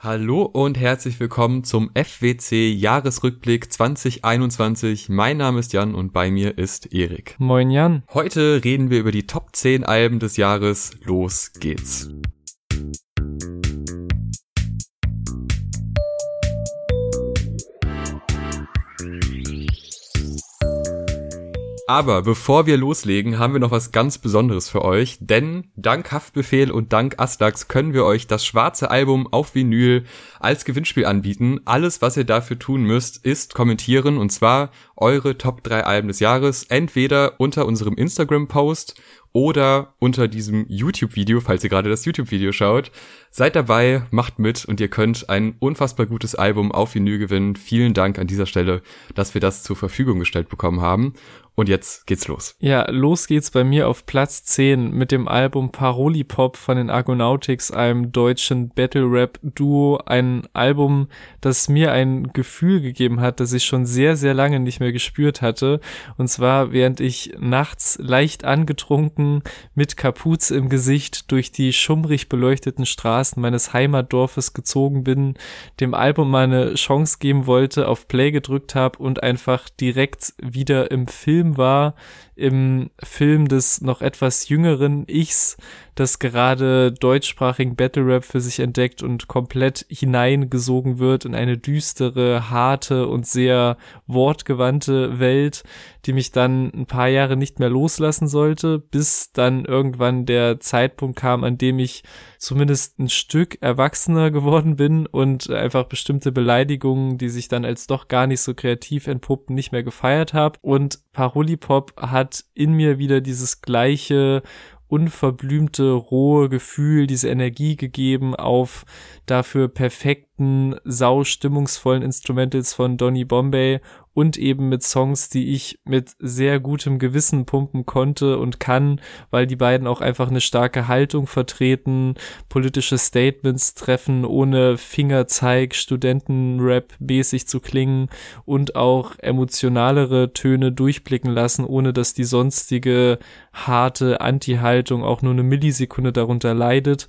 Hallo und herzlich willkommen zum FWC Jahresrückblick 2021. Mein Name ist Jan und bei mir ist Erik. Moin Jan. Heute reden wir über die Top 10 Alben des Jahres. Los geht's. Aber bevor wir loslegen, haben wir noch was ganz Besonderes für euch, denn dank Haftbefehl und dank Aslax können wir euch das schwarze Album auf Vinyl als Gewinnspiel anbieten. Alles, was ihr dafür tun müsst, ist kommentieren und zwar eure Top 3 Alben des Jahres entweder unter unserem Instagram-Post oder unter diesem YouTube-Video, falls ihr gerade das YouTube-Video schaut. Seid dabei, macht mit und ihr könnt ein unfassbar gutes Album auf Vinyl gewinnen. Vielen Dank an dieser Stelle, dass wir das zur Verfügung gestellt bekommen haben. Und jetzt geht's los. Ja, los geht's bei mir auf Platz 10 mit dem Album Parolipop von den Argonautics, einem deutschen Battle-Rap-Duo. Ein Album, das mir ein Gefühl gegeben hat, das ich schon sehr, sehr lange nicht mehr gespürt hatte. Und zwar, während ich nachts leicht angetrunken mit Kapuze im Gesicht durch die schummrig beleuchteten Straßen meines Heimatdorfes gezogen bin, dem Album meine Chance geben wollte, auf Play gedrückt habe und einfach direkt wieder im Film Film war, im Film des noch etwas jüngeren Ichs, das gerade deutschsprachigen Battle Rap für sich entdeckt und komplett hineingesogen wird in eine düstere, harte und sehr wortgewandte Welt, die mich dann ein paar Jahre nicht mehr loslassen sollte, bis dann irgendwann der Zeitpunkt kam, an dem ich zumindest ein Stück erwachsener geworden bin und einfach bestimmte Beleidigungen, die sich dann als doch gar nicht so kreativ entpuppten, nicht mehr gefeiert habe. Und Parolipop hat in mir wieder dieses gleiche unverblümte, rohe Gefühl, diese Energie gegeben auf dafür perfekten, saustimmungsvollen Instrumentals von Donny Bombay und eben mit Songs, die ich mit sehr gutem Gewissen pumpen konnte und kann, weil die beiden auch einfach eine starke Haltung vertreten, politische Statements treffen, ohne Fingerzeig, Studentenrap mäßig zu klingen und auch emotionalere Töne durchblicken lassen, ohne dass die sonstige harte Anti-Haltung auch nur eine Millisekunde darunter leidet.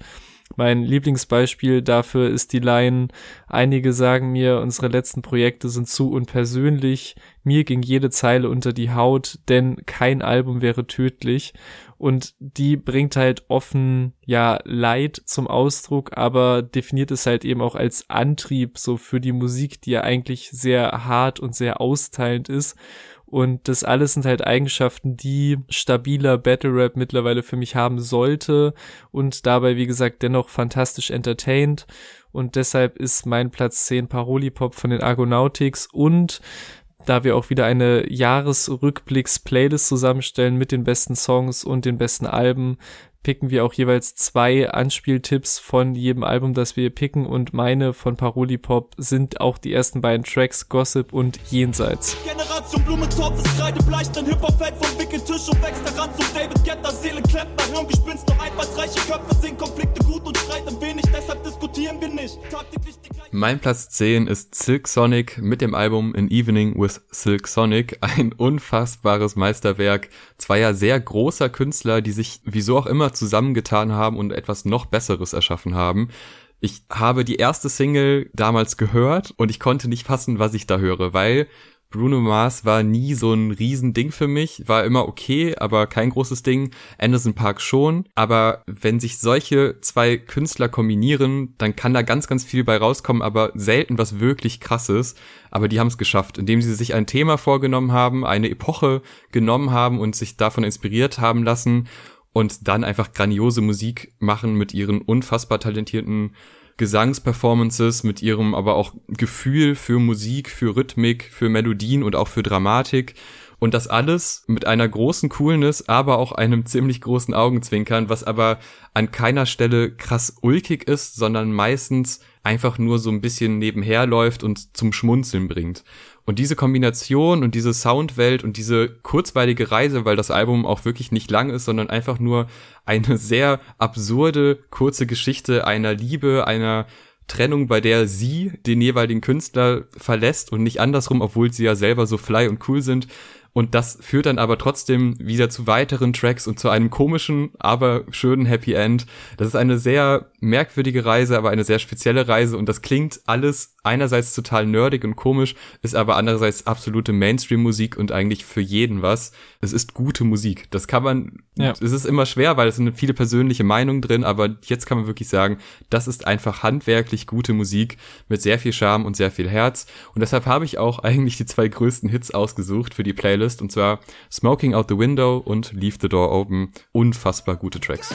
Mein Lieblingsbeispiel dafür ist die Line, einige sagen mir, unsere letzten Projekte sind zu unpersönlich, mir ging jede Zeile unter die Haut, denn kein Album wäre tödlich. Und die bringt halt offen, ja, Leid zum Ausdruck, aber definiert es halt eben auch als Antrieb so für die Musik, die ja eigentlich sehr hart und sehr austeilend ist. Und das alles sind halt Eigenschaften, die stabiler Battle Rap mittlerweile für mich haben sollte und dabei, wie gesagt, dennoch fantastisch entertained. Und deshalb ist mein Platz 10 Parolipop von den Argonautics und da wir auch wieder eine Jahresrückblicks-Playlist zusammenstellen mit den besten Songs und den besten Alben, picken wir auch jeweils zwei Anspieltipps von jedem Album, das wir picken und meine von Parolipop sind auch die ersten beiden Tracks Gossip und Jenseits. Generation Blumentopf ist kreidebleich, dein Hip-Hop fällt vom Wickeltisch und wächst heran zum David Getter, Seelenklempner, Hirngespinst, doch einfallsreiche Köpfe sind Konflikte gut und streiten wenig, deshalb diskutieren wir nicht. Mein Platz 10 ist Silk Sonic mit dem Album An Evening with Silk Sonic, ein unfassbares Meisterwerk zweier sehr großer Künstler, die sich wieso auch immer zusammengetan haben und etwas noch Besseres erschaffen haben. Ich habe die erste Single damals gehört und ich konnte nicht fassen, was ich da höre, weil Bruno Mars war nie so ein Riesending für mich, war immer okay, aber kein großes Ding. Anderson Park schon. Aber wenn sich solche zwei Künstler kombinieren, dann kann da ganz, ganz viel bei rauskommen, aber selten was wirklich krasses. Aber die haben es geschafft, indem sie sich ein Thema vorgenommen haben, eine Epoche genommen haben und sich davon inspiriert haben lassen und dann einfach grandiose Musik machen mit ihren unfassbar talentierten Gesangsperformances, mit ihrem aber auch Gefühl für Musik, für Rhythmik, für Melodien und auch für Dramatik. Und das alles mit einer großen Coolness, aber auch einem ziemlich großen Augenzwinkern, was aber an keiner Stelle krass ulkig ist, sondern meistens einfach nur so ein bisschen nebenher läuft und zum Schmunzeln bringt. Und diese Kombination und diese Soundwelt und diese kurzweilige Reise, weil das Album auch wirklich nicht lang ist, sondern einfach nur eine sehr absurde, kurze Geschichte einer Liebe, einer Trennung, bei der sie den jeweiligen Künstler verlässt und nicht andersrum, obwohl sie ja selber so fly und cool sind. Und das führt dann aber trotzdem wieder zu weiteren Tracks und zu einem komischen, aber schönen Happy End. Das ist eine sehr merkwürdige Reise, aber eine sehr spezielle Reise und das klingt alles einerseits total nerdig und komisch, ist aber andererseits absolute Mainstream-Musik und eigentlich für jeden was. Es ist gute Musik. Das kann man, ja. es ist immer schwer, weil es sind viele persönliche Meinungen drin, aber jetzt kann man wirklich sagen, das ist einfach handwerklich gute Musik mit sehr viel Charme und sehr viel Herz. Und deshalb habe ich auch eigentlich die zwei größten Hits ausgesucht für die Playlist und zwar Smoking Out the Window und Leave the Door Open. Unfassbar gute Tracks.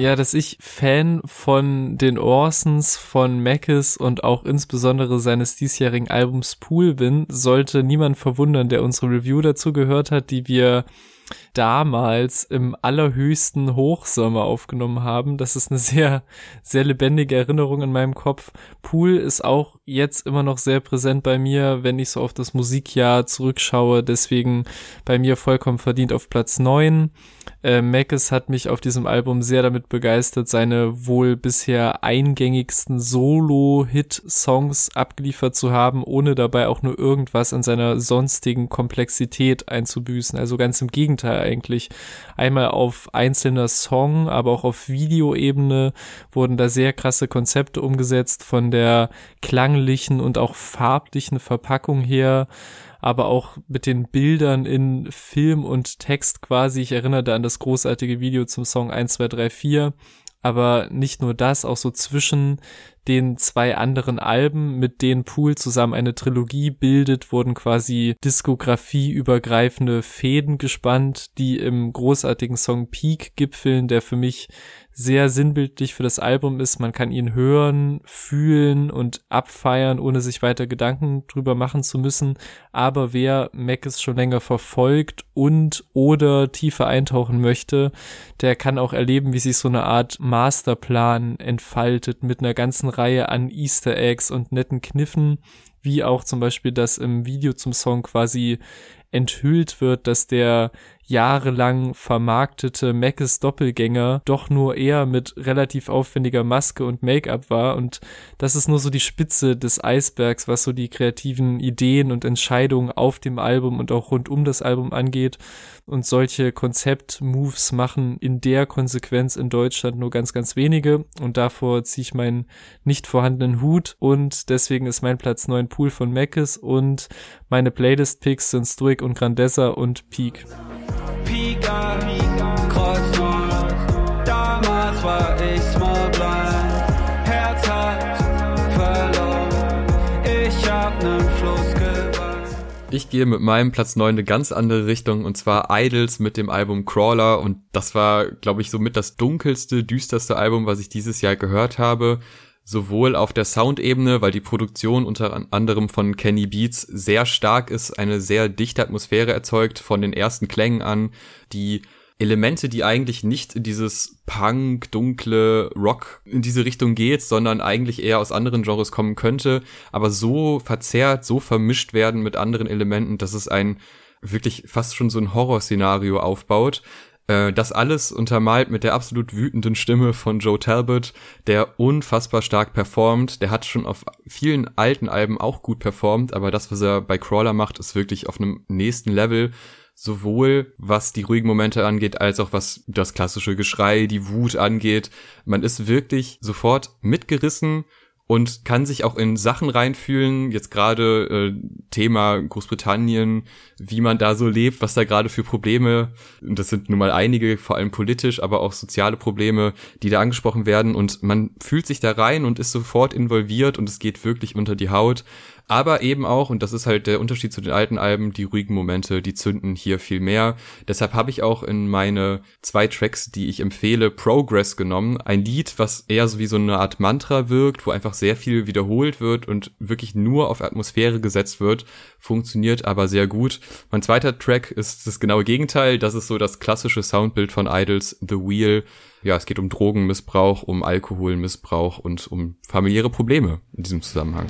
Ja, dass ich Fan von den Orsons, von Mackes und auch insbesondere seines diesjährigen Albums Pool bin, sollte niemand verwundern, der unsere Review dazu gehört hat, die wir damals im allerhöchsten Hochsommer aufgenommen haben. Das ist eine sehr, sehr lebendige Erinnerung in meinem Kopf. Pool ist auch jetzt immer noch sehr präsent bei mir, wenn ich so auf das Musikjahr zurückschaue. Deswegen bei mir vollkommen verdient auf Platz neun. Äh, Mackes hat mich auf diesem Album sehr damit begeistert, seine wohl bisher eingängigsten Solo-Hit-Songs abgeliefert zu haben, ohne dabei auch nur irgendwas an seiner sonstigen Komplexität einzubüßen. Also ganz im Gegenteil eigentlich. Einmal auf einzelner Song, aber auch auf Videoebene wurden da sehr krasse Konzepte umgesetzt von der klanglichen und auch farblichen Verpackung her aber auch mit den Bildern in Film und Text quasi. Ich erinnere da an das großartige Video zum Song 1, 2, 3, 4. Aber nicht nur das, auch so zwischen den zwei anderen Alben, mit denen Pool zusammen eine Trilogie bildet, wurden quasi diskografieübergreifende Fäden gespannt, die im großartigen Song Peak gipfeln, der für mich sehr sinnbildlich für das Album ist. Man kann ihn hören, fühlen und abfeiern, ohne sich weiter Gedanken drüber machen zu müssen. Aber wer Mackes schon länger verfolgt und oder tiefer eintauchen möchte, der kann auch erleben, wie sich so eine Art Masterplan entfaltet mit einer ganzen Reihe an Easter Eggs und netten Kniffen, wie auch zum Beispiel das im Video zum Song quasi enthüllt wird, dass der jahrelang vermarktete Mackes Doppelgänger doch nur eher mit relativ aufwendiger Maske und Make-up war. Und das ist nur so die Spitze des Eisbergs, was so die kreativen Ideen und Entscheidungen auf dem Album und auch rund um das Album angeht. Und solche Konzept-Moves machen in der Konsequenz in Deutschland nur ganz, ganz wenige. Und davor ziehe ich meinen nicht vorhandenen Hut. Und deswegen ist mein Platz 9 Pool von Mackes und meine Playlist-Picks sind Stoic und Grandessa und Peak. Pika, Kreuzfahrt. Damals war ich small blind, Herz hat verloren. Ich hab nen Fluss gewandt. Ich gehe mit meinem Platz 9 eine ganz andere Richtung und zwar Idols mit dem Album Crawler und das war, glaube ich, somit das dunkelste, düsterste Album, was ich dieses Jahr gehört habe sowohl auf der Soundebene, weil die Produktion unter anderem von Kenny Beats sehr stark ist, eine sehr dichte Atmosphäre erzeugt von den ersten Klängen an, die Elemente, die eigentlich nicht in dieses Punk, dunkle Rock in diese Richtung geht, sondern eigentlich eher aus anderen Genres kommen könnte, aber so verzerrt, so vermischt werden mit anderen Elementen, dass es ein wirklich fast schon so ein Horrorszenario aufbaut. Äh, das alles untermalt mit der absolut wütenden Stimme von Joe Talbot, der unfassbar stark performt. Der hat schon auf vielen alten Alben auch gut performt, aber das, was er bei Crawler macht, ist wirklich auf einem nächsten Level. Sowohl was die ruhigen Momente angeht, als auch was das klassische Geschrei, die Wut angeht. Man ist wirklich sofort mitgerissen und kann sich auch in Sachen reinfühlen, jetzt gerade äh, Thema Großbritannien, wie man da so lebt, was da gerade für Probleme, und das sind nun mal einige, vor allem politisch, aber auch soziale Probleme, die da angesprochen werden. Und man fühlt sich da rein und ist sofort involviert und es geht wirklich unter die Haut aber eben auch, und das ist halt der Unterschied zu den alten Alben, die ruhigen Momente, die zünden hier viel mehr. Deshalb habe ich auch in meine zwei Tracks, die ich empfehle, Progress genommen. Ein Lied, was eher so wie so eine Art Mantra wirkt, wo einfach sehr viel wiederholt wird und wirklich nur auf Atmosphäre gesetzt wird, funktioniert aber sehr gut. Mein zweiter Track ist das genaue Gegenteil. Das ist so das klassische Soundbild von Idols, The Wheel ja, es geht um Drogenmissbrauch, um Alkoholmissbrauch und um familiäre Probleme in diesem Zusammenhang.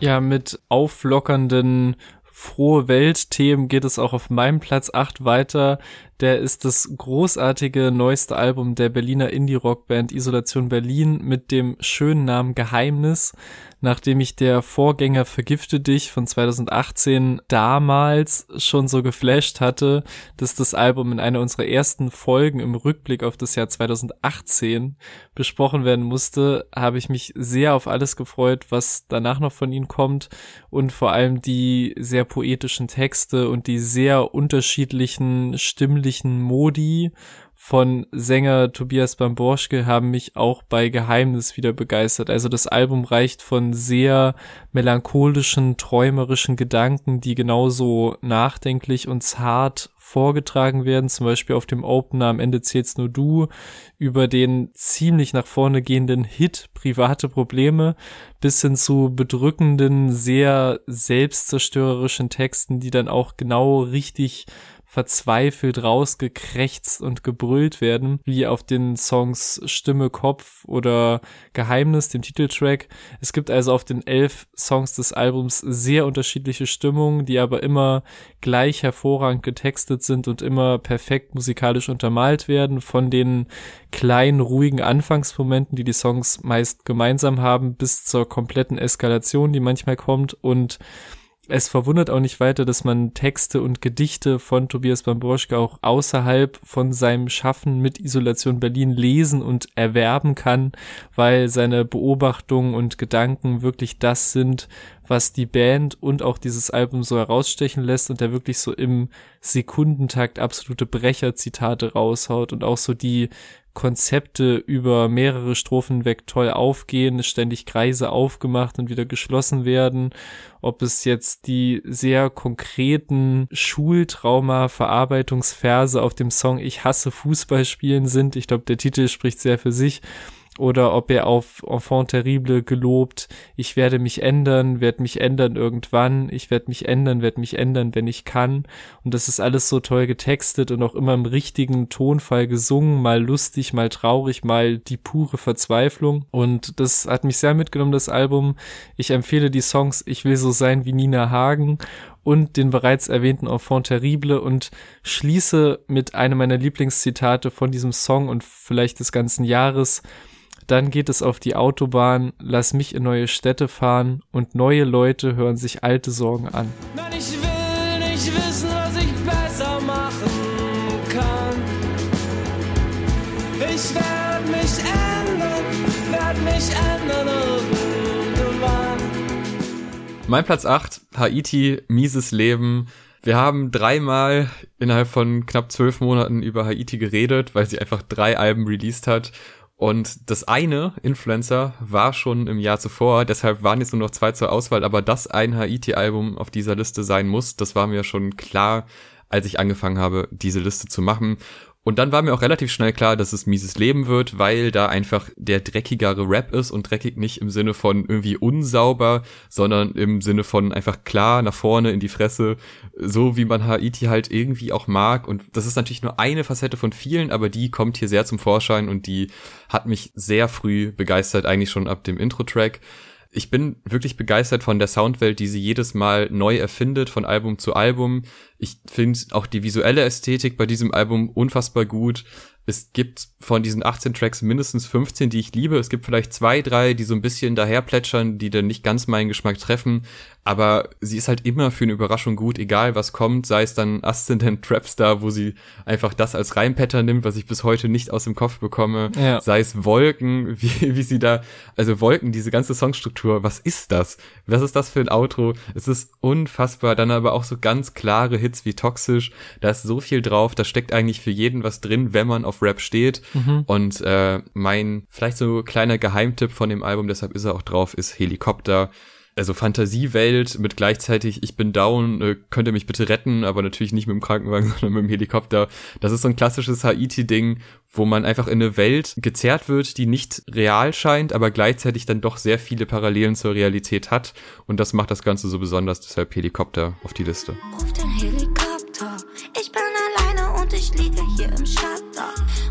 Ja, mit auflockernden frohe Welt-Themen geht es auch auf meinem Platz 8 weiter. Der ist das großartige neueste Album der Berliner Indie-Rock-Band Isolation Berlin mit dem schönen Namen Geheimnis nachdem ich der Vorgänger Vergifte dich von 2018 damals schon so geflasht hatte, dass das Album in einer unserer ersten Folgen im Rückblick auf das Jahr 2018 besprochen werden musste, habe ich mich sehr auf alles gefreut, was danach noch von ihnen kommt und vor allem die sehr poetischen Texte und die sehr unterschiedlichen stimmlichen Modi von Sänger Tobias Bamborschke haben mich auch bei Geheimnis wieder begeistert. Also das Album reicht von sehr melancholischen, träumerischen Gedanken, die genauso nachdenklich und zart vorgetragen werden, zum Beispiel auf dem Opener am Ende zählt's nur du, über den ziemlich nach vorne gehenden Hit Private Probleme bis hin zu bedrückenden, sehr selbstzerstörerischen Texten, die dann auch genau richtig verzweifelt rausgekrächzt und gebrüllt werden, wie auf den Songs Stimme, Kopf oder Geheimnis, dem Titeltrack. Es gibt also auf den elf Songs des Albums sehr unterschiedliche Stimmungen, die aber immer gleich hervorragend getextet sind und immer perfekt musikalisch untermalt werden von den kleinen, ruhigen Anfangsmomenten, die die Songs meist gemeinsam haben, bis zur kompletten Eskalation, die manchmal kommt und es verwundert auch nicht weiter, dass man Texte und Gedichte von Tobias Bamborschke auch außerhalb von seinem Schaffen mit Isolation Berlin lesen und erwerben kann, weil seine Beobachtungen und Gedanken wirklich das sind, was die Band und auch dieses Album so herausstechen lässt und der wirklich so im Sekundentakt absolute Brecherzitate raushaut und auch so die Konzepte über mehrere Strophen weg toll aufgehen, ständig Kreise aufgemacht und wieder geschlossen werden. Ob es jetzt die sehr konkreten Schultrauma-Verarbeitungsverse auf dem Song Ich hasse Fußballspielen sind. Ich glaube, der Titel spricht sehr für sich oder ob er auf Enfant terrible gelobt, ich werde mich ändern, werde mich ändern irgendwann, ich werde mich ändern, werde mich ändern, wenn ich kann. Und das ist alles so toll getextet und auch immer im richtigen Tonfall gesungen, mal lustig, mal traurig, mal die pure Verzweiflung. Und das hat mich sehr mitgenommen, das Album. Ich empfehle die Songs Ich will so sein wie Nina Hagen und den bereits erwähnten Enfant terrible und schließe mit einem meiner Lieblingszitate von diesem Song und vielleicht des ganzen Jahres. Dann geht es auf die Autobahn, lass mich in neue Städte fahren und neue Leute hören sich alte Sorgen an. Nein, ich will nicht wissen, was ich besser machen kann. Ich werde mich ändern, werde mich ändern irgendwann. Mein Platz 8, Haiti, mieses Leben. Wir haben dreimal innerhalb von knapp zwölf Monaten über Haiti geredet, weil sie einfach drei Alben released hat. Und das eine, Influencer, war schon im Jahr zuvor, deshalb waren jetzt nur noch zwei zur Auswahl, aber dass ein Haiti-Album auf dieser Liste sein muss, das war mir schon klar, als ich angefangen habe, diese Liste zu machen. Und dann war mir auch relativ schnell klar, dass es mieses Leben wird, weil da einfach der dreckigere Rap ist und dreckig nicht im Sinne von irgendwie unsauber, sondern im Sinne von einfach klar nach vorne in die Fresse, so wie man Haiti halt irgendwie auch mag. Und das ist natürlich nur eine Facette von vielen, aber die kommt hier sehr zum Vorschein und die hat mich sehr früh begeistert, eigentlich schon ab dem Intro-Track ich bin wirklich begeistert von der Soundwelt, die sie jedes Mal neu erfindet, von Album zu Album. Ich finde auch die visuelle Ästhetik bei diesem Album unfassbar gut es gibt von diesen 18 Tracks mindestens 15, die ich liebe. Es gibt vielleicht zwei, drei, die so ein bisschen daher plätschern, die dann nicht ganz meinen Geschmack treffen. Aber sie ist halt immer für eine Überraschung gut, egal was kommt, sei es dann Ascendant Trapstar, wo sie einfach das als Reimpattern nimmt, was ich bis heute nicht aus dem Kopf bekomme. Ja. Sei es Wolken, wie, wie sie da, also Wolken, diese ganze Songstruktur, was ist das? Was ist das für ein Outro? Es ist unfassbar. Dann aber auch so ganz klare Hits wie Toxisch. Da ist so viel drauf, da steckt eigentlich für jeden was drin, wenn man auf auf Rap steht. Mhm. Und äh, mein vielleicht so kleiner Geheimtipp von dem Album, deshalb ist er auch drauf, ist Helikopter also Fantasiewelt mit gleichzeitig ich bin down, äh, könnt ihr mich bitte retten, aber natürlich nicht mit dem Krankenwagen, sondern mit dem Helikopter. Das ist so ein klassisches Haiti-Ding, wo man einfach in eine Welt gezerrt wird, die nicht real scheint, aber gleichzeitig dann doch sehr viele Parallelen zur Realität hat. Und das macht das Ganze so besonders, deshalb Helikopter auf die Liste. Ruf den Helikopter, ich bin alleine und ich liege hier im Schatten.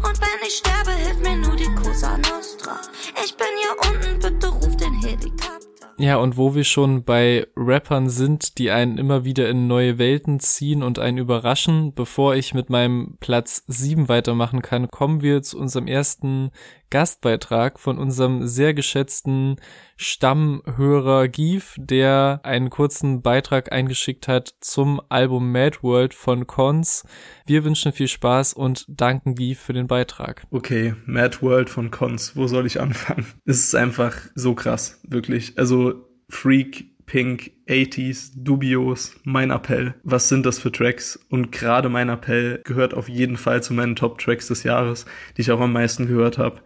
Und wenn ich sterbe, hilft mir nur die Cosa Nostra. Ich bin hier unten, bitte ruf den Helikopter. Ja, und wo wir schon bei Rappern sind, die einen immer wieder in neue Welten ziehen und einen überraschen, bevor ich mit meinem Platz 7 weitermachen kann, kommen wir zu unserem ersten Gastbeitrag von unserem sehr geschätzten Stammhörer Gief, der einen kurzen Beitrag eingeschickt hat zum Album Mad World von Cons. Wir wünschen viel Spaß und danken Gief für den Beitrag. Okay, Mad World von Cons, wo soll ich anfangen? Es ist einfach so krass, wirklich. Also Freak, Pink, 80s, Dubios, Mein Appell. Was sind das für Tracks? Und gerade Mein Appell gehört auf jeden Fall zu meinen Top-Tracks des Jahres, die ich auch am meisten gehört habe.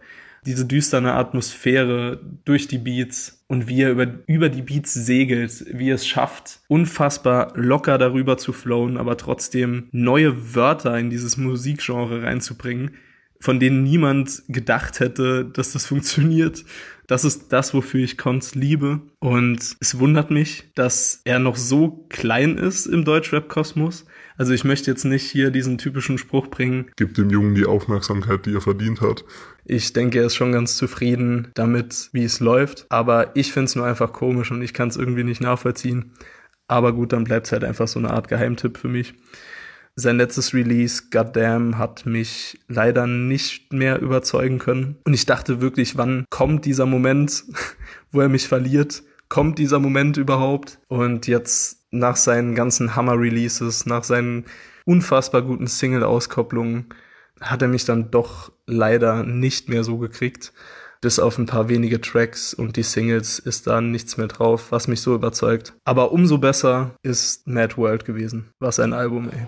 Diese düsterne Atmosphäre durch die Beats und wie er über, über die Beats segelt, wie er es schafft, unfassbar locker darüber zu flowen, aber trotzdem neue Wörter in dieses Musikgenre reinzubringen, von denen niemand gedacht hätte, dass das funktioniert. Das ist das, wofür ich Cons liebe. Und es wundert mich, dass er noch so klein ist im Deutschrap-Kosmos. Also ich möchte jetzt nicht hier diesen typischen Spruch bringen. Gib dem Jungen die Aufmerksamkeit, die er verdient hat. Ich denke, er ist schon ganz zufrieden damit, wie es läuft. Aber ich finde es nur einfach komisch und ich kann es irgendwie nicht nachvollziehen. Aber gut, dann bleibt es halt einfach so eine Art Geheimtipp für mich. Sein letztes Release, Goddamn, hat mich leider nicht mehr überzeugen können. Und ich dachte wirklich, wann kommt dieser Moment, wo er mich verliert? Kommt dieser Moment überhaupt? Und jetzt nach seinen ganzen Hammer-Releases, nach seinen unfassbar guten Single-Auskopplungen, hat er mich dann doch leider nicht mehr so gekriegt bis auf ein paar wenige Tracks und die Singles ist da nichts mehr drauf, was mich so überzeugt. Aber umso besser ist Mad World gewesen. Was ein Album, ey.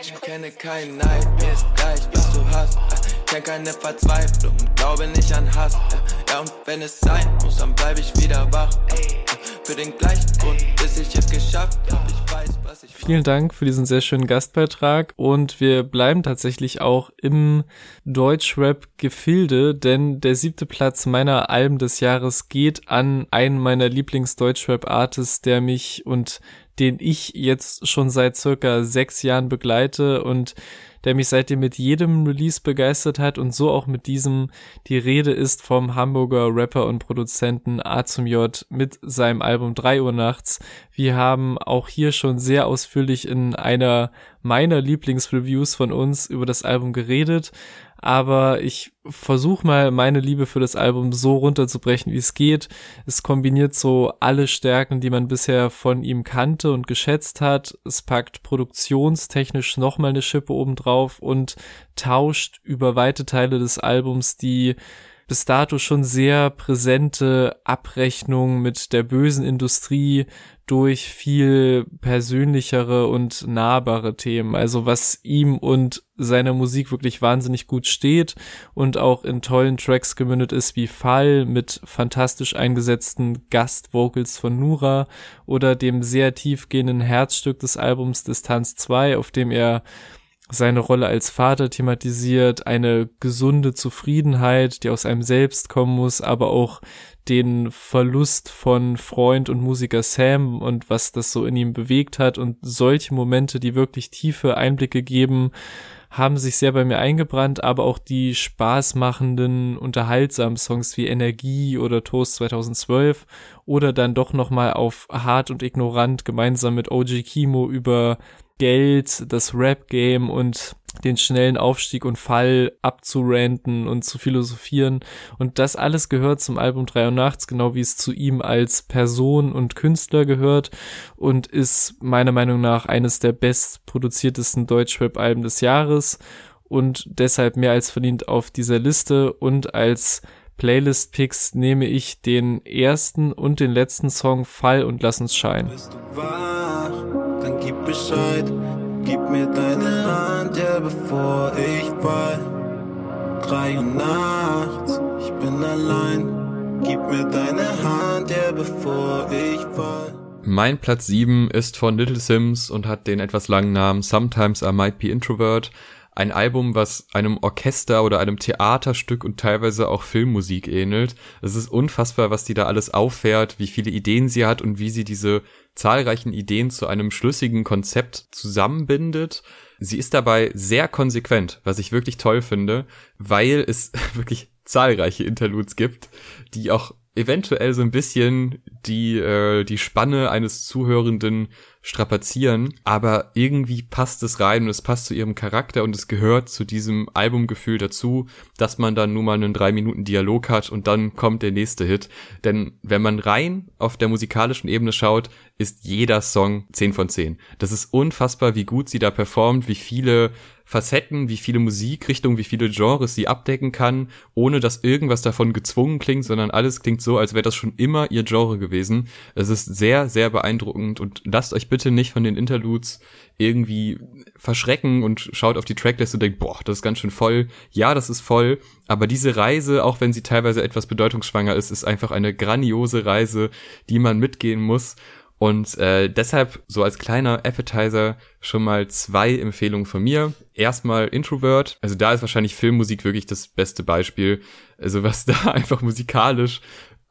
Ich kenne keinen Neid, mir ist gleich, was du hast. Kenn keine Verzweiflung glaube nicht an Hass. Ja, und wenn es sein muss, dann bleib ich wieder wach. Für den gleichen Grund, bis ich es geschafft hab. Ich weiß, was ich Vielen Dank für diesen sehr schönen Gastbeitrag und wir bleiben tatsächlich auch im Deutschrap-Gefilde, denn der siebte Platz meiner Alben des Jahres geht an einen meiner Lieblings-Deutschrap-Artists, der mich und den ich jetzt schon seit circa sechs Jahren begleite und der mich seitdem mit jedem Release begeistert hat und so auch mit diesem. Die Rede ist vom Hamburger Rapper und Produzenten A zum J mit seinem Album 3 Uhr nachts. Wir haben auch hier schon sehr ausführlich in einer meiner Lieblingsreviews von uns über das Album geredet aber ich versuche mal meine Liebe für das Album so runterzubrechen, wie es geht. Es kombiniert so alle Stärken, die man bisher von ihm kannte und geschätzt hat. Es packt produktionstechnisch nochmal eine Schippe obendrauf und tauscht über weite Teile des Albums die bis dato schon sehr präsente Abrechnung mit der bösen Industrie durch viel persönlichere und nahbare Themen. Also was ihm und seiner Musik wirklich wahnsinnig gut steht und auch in tollen Tracks gemündet ist wie Fall mit fantastisch eingesetzten Gastvocals von Nura oder dem sehr tiefgehenden Herzstück des Albums Distanz 2, auf dem er seine Rolle als Vater thematisiert, eine gesunde Zufriedenheit, die aus einem selbst kommen muss, aber auch den Verlust von Freund und Musiker Sam und was das so in ihm bewegt hat und solche Momente, die wirklich tiefe Einblicke geben, haben sich sehr bei mir eingebrannt, aber auch die spaßmachenden, unterhaltsamen Songs wie Energie oder Toast 2012 oder dann doch nochmal auf Hart und Ignorant gemeinsam mit OG Kimo über Geld, das Rap-Game und den schnellen Aufstieg und Fall abzuranten und zu philosophieren. Und das alles gehört zum Album 3 und Nachts, genau wie es zu ihm als Person und Künstler gehört und ist meiner Meinung nach eines der bestproduziertesten Deutschrap-Alben des Jahres und deshalb mehr als verdient auf dieser Liste und als Playlist-Picks nehme ich den ersten und den letzten Song Fall und Lass uns scheinen. Bist du wach, dann gib Bescheid. Gib mir deine Hand, ja, bevor ich fall. Drei Uhr nachts, ich bin allein. Gib mir deine Hand, ja, bevor ich fall. Mein Platz 7 ist von Little Sims und hat den etwas langen Namen Sometimes I Might Be Introvert. Ein Album, was einem Orchester oder einem Theaterstück und teilweise auch Filmmusik ähnelt. Es ist unfassbar, was die da alles auffährt, wie viele Ideen sie hat und wie sie diese zahlreichen Ideen zu einem schlüssigen Konzept zusammenbindet. Sie ist dabei sehr konsequent, was ich wirklich toll finde, weil es wirklich zahlreiche Interludes gibt, die auch eventuell so ein bisschen die, äh, die Spanne eines Zuhörenden strapazieren, aber irgendwie passt es rein und es passt zu ihrem Charakter und es gehört zu diesem Albumgefühl dazu, dass man dann nur mal einen drei Minuten Dialog hat und dann kommt der nächste Hit. Denn wenn man rein auf der musikalischen Ebene schaut, ist jeder Song 10 von 10. Das ist unfassbar, wie gut sie da performt, wie viele Facetten, wie viele Musikrichtungen, wie viele Genres sie abdecken kann, ohne dass irgendwas davon gezwungen klingt, sondern alles klingt so, als wäre das schon immer ihr Genre gewesen. Es ist sehr, sehr beeindruckend und lasst euch bitte nicht von den Interludes irgendwie verschrecken und schaut auf die Tracklist und denkt, boah, das ist ganz schön voll. Ja, das ist voll, aber diese Reise, auch wenn sie teilweise etwas bedeutungsschwanger ist, ist einfach eine grandiose Reise, die man mitgehen muss. Und äh, deshalb so als kleiner Appetizer schon mal zwei Empfehlungen von mir. Erstmal Introvert. Also da ist wahrscheinlich Filmmusik wirklich das beste Beispiel. Also was da einfach musikalisch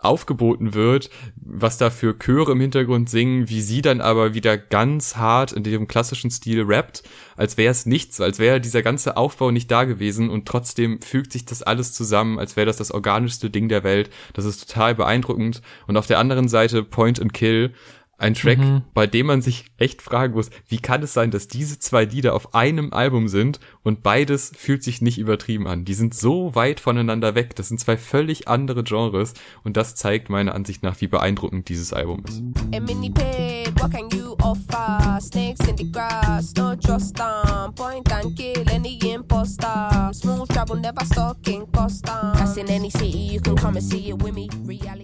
aufgeboten wird, was da für Chöre im Hintergrund singen, wie sie dann aber wieder ganz hart in dem klassischen Stil rappt, als wäre es nichts, als wäre dieser ganze Aufbau nicht da gewesen und trotzdem fügt sich das alles zusammen, als wäre das das organischste Ding der Welt. Das ist total beeindruckend. Und auf der anderen Seite Point and Kill, ein Track, mhm. bei dem man sich echt fragen muss, wie kann es sein, dass diese zwei Lieder auf einem Album sind und beides fühlt sich nicht übertrieben an. Die sind so weit voneinander weg. Das sind zwei völlig andere Genres. Und das zeigt meiner Ansicht nach, wie beeindruckend dieses Album ist.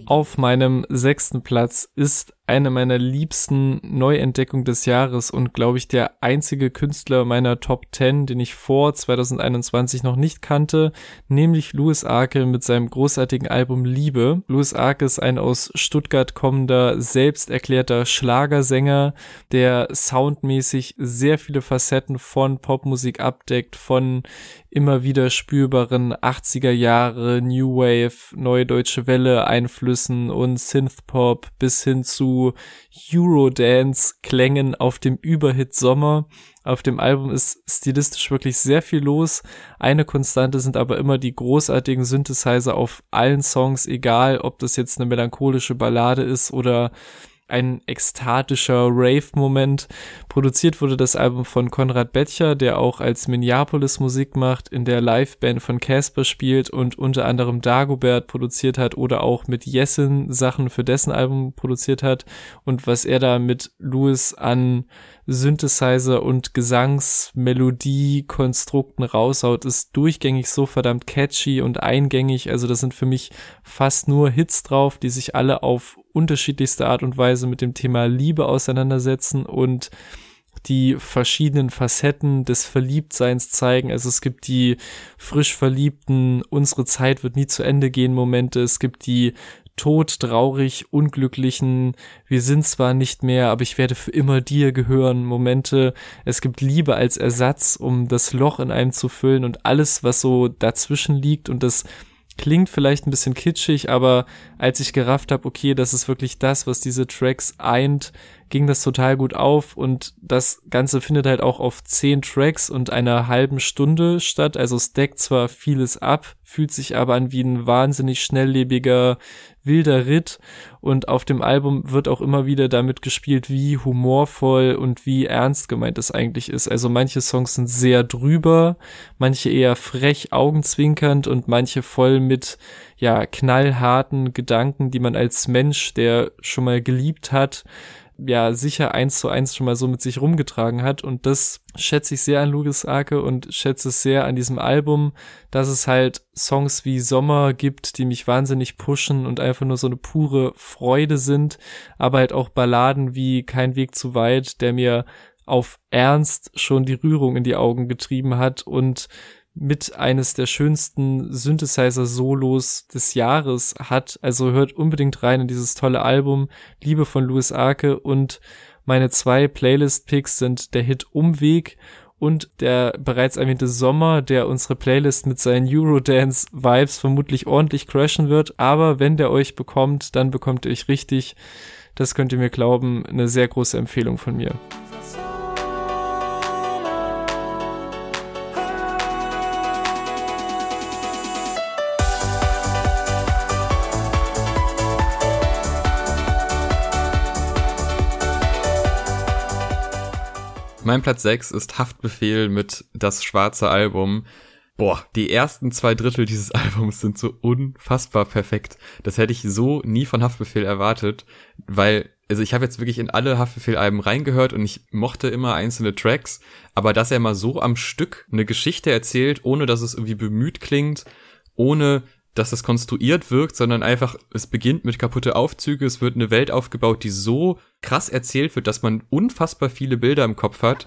Auf meinem sechsten Platz ist eine meiner liebsten Neuentdeckungen des Jahres und glaube ich der einzige Künstler meiner Top 10, den ich vor 2021 noch nicht kannte, nämlich Louis Arke mit seinem großartigen Album Liebe. Louis Arke ist ein aus Stuttgart kommender, selbst erklärter Schlagersänger, der soundmäßig sehr viele Facetten von Popmusik abdeckt, von immer wieder spürbaren 80er Jahre New Wave, Neue Deutsche Welle Einflüssen und Synthpop bis hin zu Eurodance Klängen auf dem Überhit Sommer. Auf dem Album ist stilistisch wirklich sehr viel los. Eine Konstante sind aber immer die großartigen Synthesizer auf allen Songs, egal ob das jetzt eine melancholische Ballade ist oder ein ekstatischer Rave-Moment. Produziert wurde das Album von Konrad Bettcher, der auch als Minneapolis Musik macht, in der Liveband von Casper spielt und unter anderem Dagobert produziert hat oder auch mit Jessen Sachen für dessen Album produziert hat. Und was er da mit Louis an Synthesizer und Gesangsmelodie-Konstrukten raushaut, ist durchgängig so verdammt catchy und eingängig. Also das sind für mich fast nur Hits drauf, die sich alle auf unterschiedlichste Art und Weise mit dem Thema Liebe auseinandersetzen und die verschiedenen Facetten des Verliebtseins zeigen. Also es gibt die frisch verliebten, unsere Zeit wird nie zu Ende gehen Momente. Es gibt die tot, traurig, unglücklichen, wir sind zwar nicht mehr, aber ich werde für immer dir gehören, Momente. Es gibt Liebe als Ersatz, um das Loch in einem zu füllen und alles, was so dazwischen liegt. Und das klingt vielleicht ein bisschen kitschig, aber als ich gerafft habe, okay, das ist wirklich das, was diese Tracks eint, ging das total gut auf und das Ganze findet halt auch auf zehn Tracks und einer halben Stunde statt. Also es deckt zwar vieles ab, fühlt sich aber an wie ein wahnsinnig schnelllebiger, wilder Ritt und auf dem Album wird auch immer wieder damit gespielt, wie humorvoll und wie ernst gemeint es eigentlich ist. Also manche Songs sind sehr drüber, manche eher frech augenzwinkernd und manche voll mit ja knallharten Gedanken, die man als Mensch, der schon mal geliebt hat, ja sicher eins zu eins schon mal so mit sich rumgetragen hat. Und das schätze ich sehr an Lucas Arke und schätze es sehr an diesem Album, dass es halt Songs wie Sommer gibt, die mich wahnsinnig pushen und einfach nur so eine pure Freude sind, aber halt auch Balladen wie Kein Weg zu weit, der mir auf Ernst schon die Rührung in die Augen getrieben hat und mit eines der schönsten Synthesizer-Solos des Jahres hat. Also hört unbedingt rein in dieses tolle Album. Liebe von Louis Arke und meine zwei Playlist-Picks sind der Hit Umweg und der bereits erwähnte Sommer, der unsere Playlist mit seinen Eurodance-Vibes vermutlich ordentlich crashen wird. Aber wenn der euch bekommt, dann bekommt ihr euch richtig. Das könnt ihr mir glauben. Eine sehr große Empfehlung von mir. Mein Platz 6 ist Haftbefehl mit Das schwarze Album. Boah, die ersten zwei Drittel dieses Albums sind so unfassbar perfekt. Das hätte ich so nie von Haftbefehl erwartet, weil, also ich habe jetzt wirklich in alle Haftbefehl-Alben reingehört und ich mochte immer einzelne Tracks, aber dass er mal so am Stück eine Geschichte erzählt, ohne dass es irgendwie bemüht klingt, ohne dass es konstruiert wirkt, sondern einfach, es beginnt mit kaputte Aufzüge, es wird eine Welt aufgebaut, die so krass erzählt wird, dass man unfassbar viele Bilder im Kopf hat.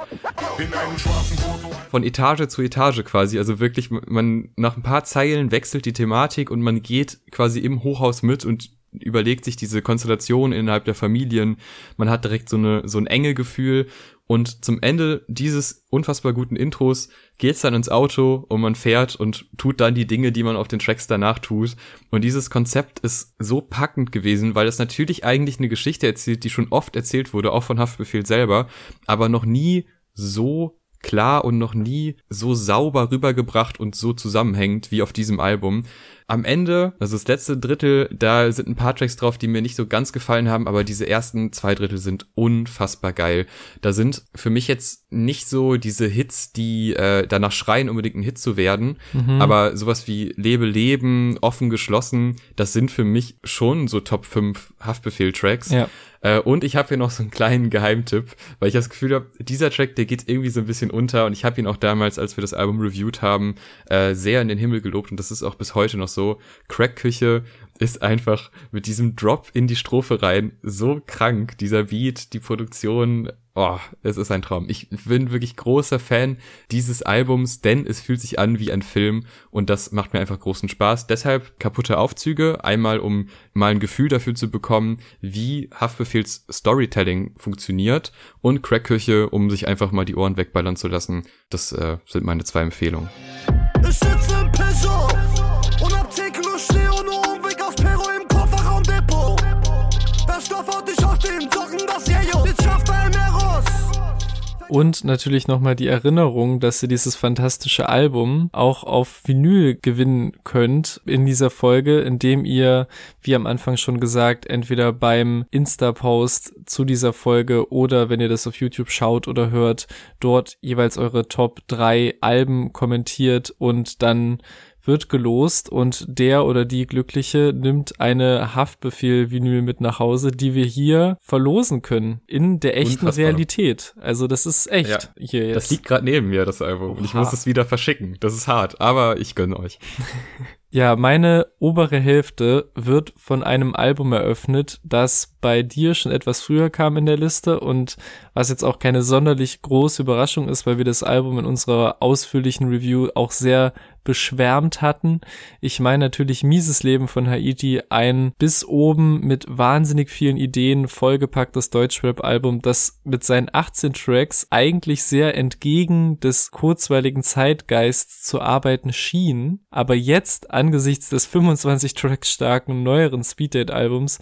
Von Etage zu Etage quasi. Also wirklich, man nach ein paar Zeilen wechselt die Thematik und man geht quasi im Hochhaus mit und überlegt sich diese Konstellation innerhalb der Familien. Man hat direkt so eine so ein enge Gefühl und zum Ende dieses unfassbar guten Intros geht's dann ins Auto und man fährt und tut dann die Dinge, die man auf den Tracks danach tut. Und dieses Konzept ist so packend gewesen, weil es natürlich eigentlich eine Geschichte erzählt, die schon oft erzählt wurde, auch von Haftbefehl selber, aber noch nie so klar und noch nie so sauber rübergebracht und so zusammenhängend wie auf diesem Album. Am Ende, also das letzte Drittel, da sind ein paar Tracks drauf, die mir nicht so ganz gefallen haben, aber diese ersten zwei Drittel sind unfassbar geil. Da sind für mich jetzt nicht so diese Hits, die äh, danach schreien, unbedingt ein Hit zu werden, mhm. aber sowas wie Lebe Leben, offen geschlossen, das sind für mich schon so Top 5 Haftbefehl-Tracks. Ja. Äh, und ich habe hier noch so einen kleinen Geheimtipp, weil ich das Gefühl habe, dieser Track, der geht irgendwie so ein bisschen unter und ich habe ihn auch damals, als wir das Album reviewed haben, äh, sehr in den Himmel gelobt und das ist auch bis heute noch so. Crackküche ist einfach mit diesem Drop in die Strophe rein so krank. Dieser Beat, die Produktion, oh, es ist ein Traum. Ich bin wirklich großer Fan dieses Albums, denn es fühlt sich an wie ein Film und das macht mir einfach großen Spaß. Deshalb kaputte Aufzüge, einmal um mal ein Gefühl dafür zu bekommen, wie Haftbefehls Storytelling funktioniert und Crackküche, um sich einfach mal die Ohren wegballern zu lassen. Das äh, sind meine zwei Empfehlungen. Und natürlich nochmal die Erinnerung, dass ihr dieses fantastische Album auch auf Vinyl gewinnen könnt in dieser Folge, indem ihr, wie am Anfang schon gesagt, entweder beim Insta-Post zu dieser Folge oder wenn ihr das auf YouTube schaut oder hört, dort jeweils eure Top 3 Alben kommentiert und dann wird gelost und der oder die Glückliche nimmt eine Haftbefehl-Vinyl mit nach Hause, die wir hier verlosen können in der echten Unfassbar. Realität. Also das ist echt ja, hier jetzt. Das liegt gerade neben mir, das Album. Oha. Und ich muss es wieder verschicken. Das ist hart, aber ich gönne euch. Ja, meine obere Hälfte wird von einem Album eröffnet, das bei dir schon etwas früher kam in der Liste und was jetzt auch keine sonderlich große Überraschung ist, weil wir das Album in unserer ausführlichen Review auch sehr beschwärmt hatten. Ich meine natürlich Mieses Leben von Haiti, ein bis oben mit wahnsinnig vielen Ideen vollgepacktes Deutschrap-Album, das mit seinen 18 Tracks eigentlich sehr entgegen des kurzweiligen Zeitgeists zu arbeiten schien, aber jetzt angesichts des 25 Tracks starken neueren Speeddate-Albums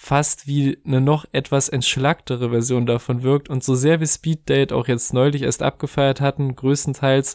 fast wie eine noch etwas entschlacktere Version davon wirkt und so sehr wir Speeddate auch jetzt neulich erst abgefeiert hatten, größtenteils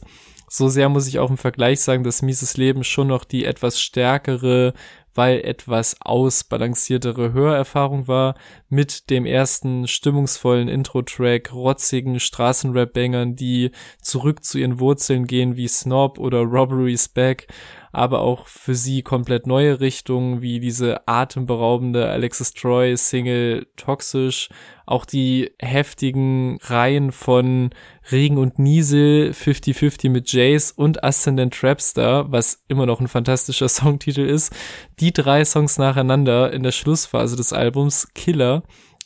so sehr muss ich auch im Vergleich sagen, dass Mieses Leben schon noch die etwas stärkere, weil etwas ausbalanciertere Hörerfahrung war, mit dem ersten stimmungsvollen Intro-Track, rotzigen Straßenrap-Bangern, die zurück zu ihren Wurzeln gehen, wie Snob oder Robbery's Back, aber auch für sie komplett neue Richtungen, wie diese atemberaubende Alexis Troy Single Toxisch, auch die heftigen Reihen von Regen und Niesel, 50-50 mit Jace und Ascendant Trapstar, was immer noch ein fantastischer Songtitel ist. Die drei Songs nacheinander in der Schlussphase des Albums, Killer,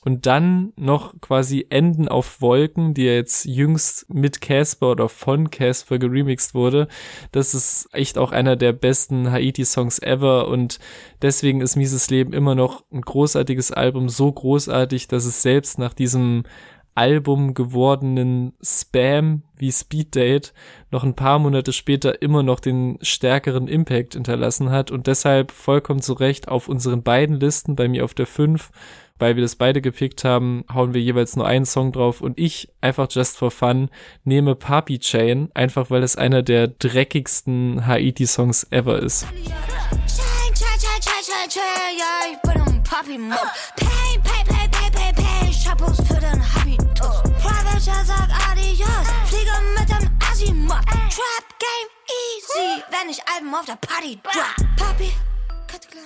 und dann noch quasi Enden auf Wolken, die ja jetzt jüngst mit Casper oder von Casper geremixed wurde. Das ist echt auch einer der besten Haiti-Songs ever. Und deswegen ist Mises Leben immer noch ein großartiges Album, so großartig, dass es selbst nach diesem Album gewordenen Spam wie Speed Date noch ein paar Monate später immer noch den stärkeren Impact hinterlassen hat. Und deshalb vollkommen zu Recht auf unseren beiden Listen, bei mir auf der 5 weil wir das beide gepickt haben, hauen wir jeweils nur einen Song drauf und ich einfach just for fun nehme Papi Chain, einfach weil es einer der dreckigsten Haiti-Songs ever ist. Trap Game easy, wenn ich Alben auf der Party drop. Papi.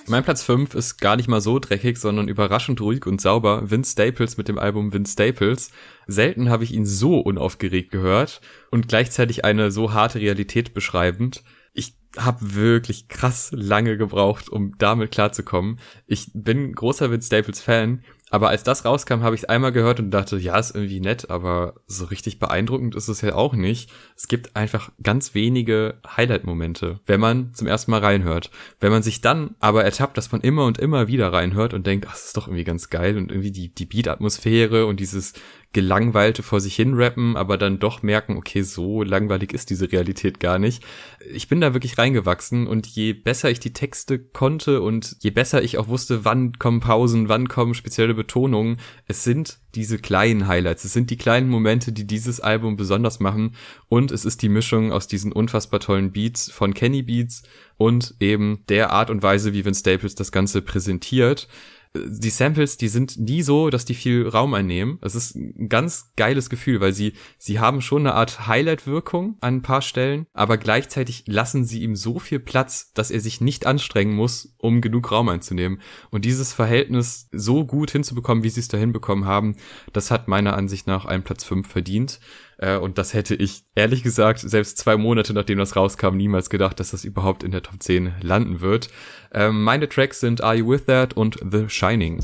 Mein Platz 5 ist gar nicht mal so dreckig, sondern überraschend ruhig und sauber. Vince Staples mit dem Album Vince Staples. Selten habe ich ihn so unaufgeregt gehört und gleichzeitig eine so harte Realität beschreibend. Ich habe wirklich krass lange gebraucht, um damit klarzukommen. Ich bin großer Vince Staples Fan, aber als das rauskam, habe ich es einmal gehört und dachte, ja, ist irgendwie nett, aber so richtig beeindruckend ist es ja auch nicht. Es gibt einfach ganz wenige Highlight-Momente, wenn man zum ersten Mal reinhört. Wenn man sich dann aber ertappt, dass man immer und immer wieder reinhört und denkt, ach, das ist doch irgendwie ganz geil und irgendwie die, die Beat-Atmosphäre und dieses gelangweilte vor sich hin rappen, aber dann doch merken, okay, so langweilig ist diese Realität gar nicht. Ich bin da wirklich reingewachsen und je besser ich die Texte konnte und je besser ich auch wusste, wann kommen Pausen, wann kommen spezielle Betonungen, es sind diese kleinen Highlights, es sind die kleinen Momente, die dieses Album besonders machen und es ist die Mischung aus diesen unfassbar tollen Beats von Kenny Beats und eben der Art und Weise, wie Vince Staples das Ganze präsentiert die Samples, die sind nie so, dass die viel Raum einnehmen. Es ist ein ganz geiles Gefühl, weil sie, sie haben schon eine Art Highlight-Wirkung an ein paar Stellen, aber gleichzeitig lassen sie ihm so viel Platz, dass er sich nicht anstrengen muss, um genug Raum einzunehmen. Und dieses Verhältnis so gut hinzubekommen, wie sie es da hinbekommen haben, das hat meiner Ansicht nach einen Platz 5 verdient. Äh, Und das hätte ich, ehrlich gesagt, selbst zwei Monate nachdem das rauskam, niemals gedacht, dass das überhaupt in der Top 10 landen wird. Ähm, meine Tracks sind Are You With That und The Shining.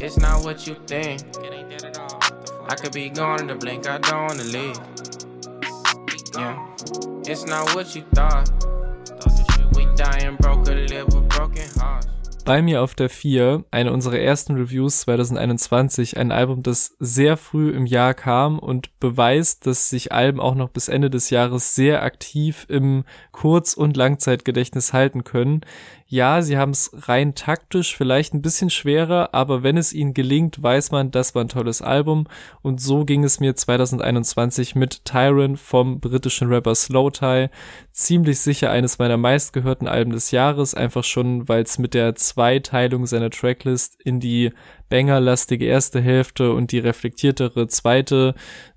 It's not what you think. I could be gone in the blink, I don't wanna leave. Yeah. It's not what you thought. We dying broke, live with broken hearts. Bei mir auf der 4, eine unserer ersten Reviews 2021, ein Album, das sehr früh im Jahr kam und beweist, dass sich Alben auch noch bis Ende des Jahres sehr aktiv im Kurz- und Langzeitgedächtnis halten können. Ja, sie haben es rein taktisch vielleicht ein bisschen schwerer, aber wenn es ihnen gelingt, weiß man, das war ein tolles Album und so ging es mir 2021 mit Tyron vom britischen Rapper Slow Tie. Ziemlich sicher eines meiner meistgehörten Alben des Jahres, einfach schon, weil es mit der Zweiteilung seiner Tracklist in die bangerlastige erste Hälfte und die reflektiertere zweite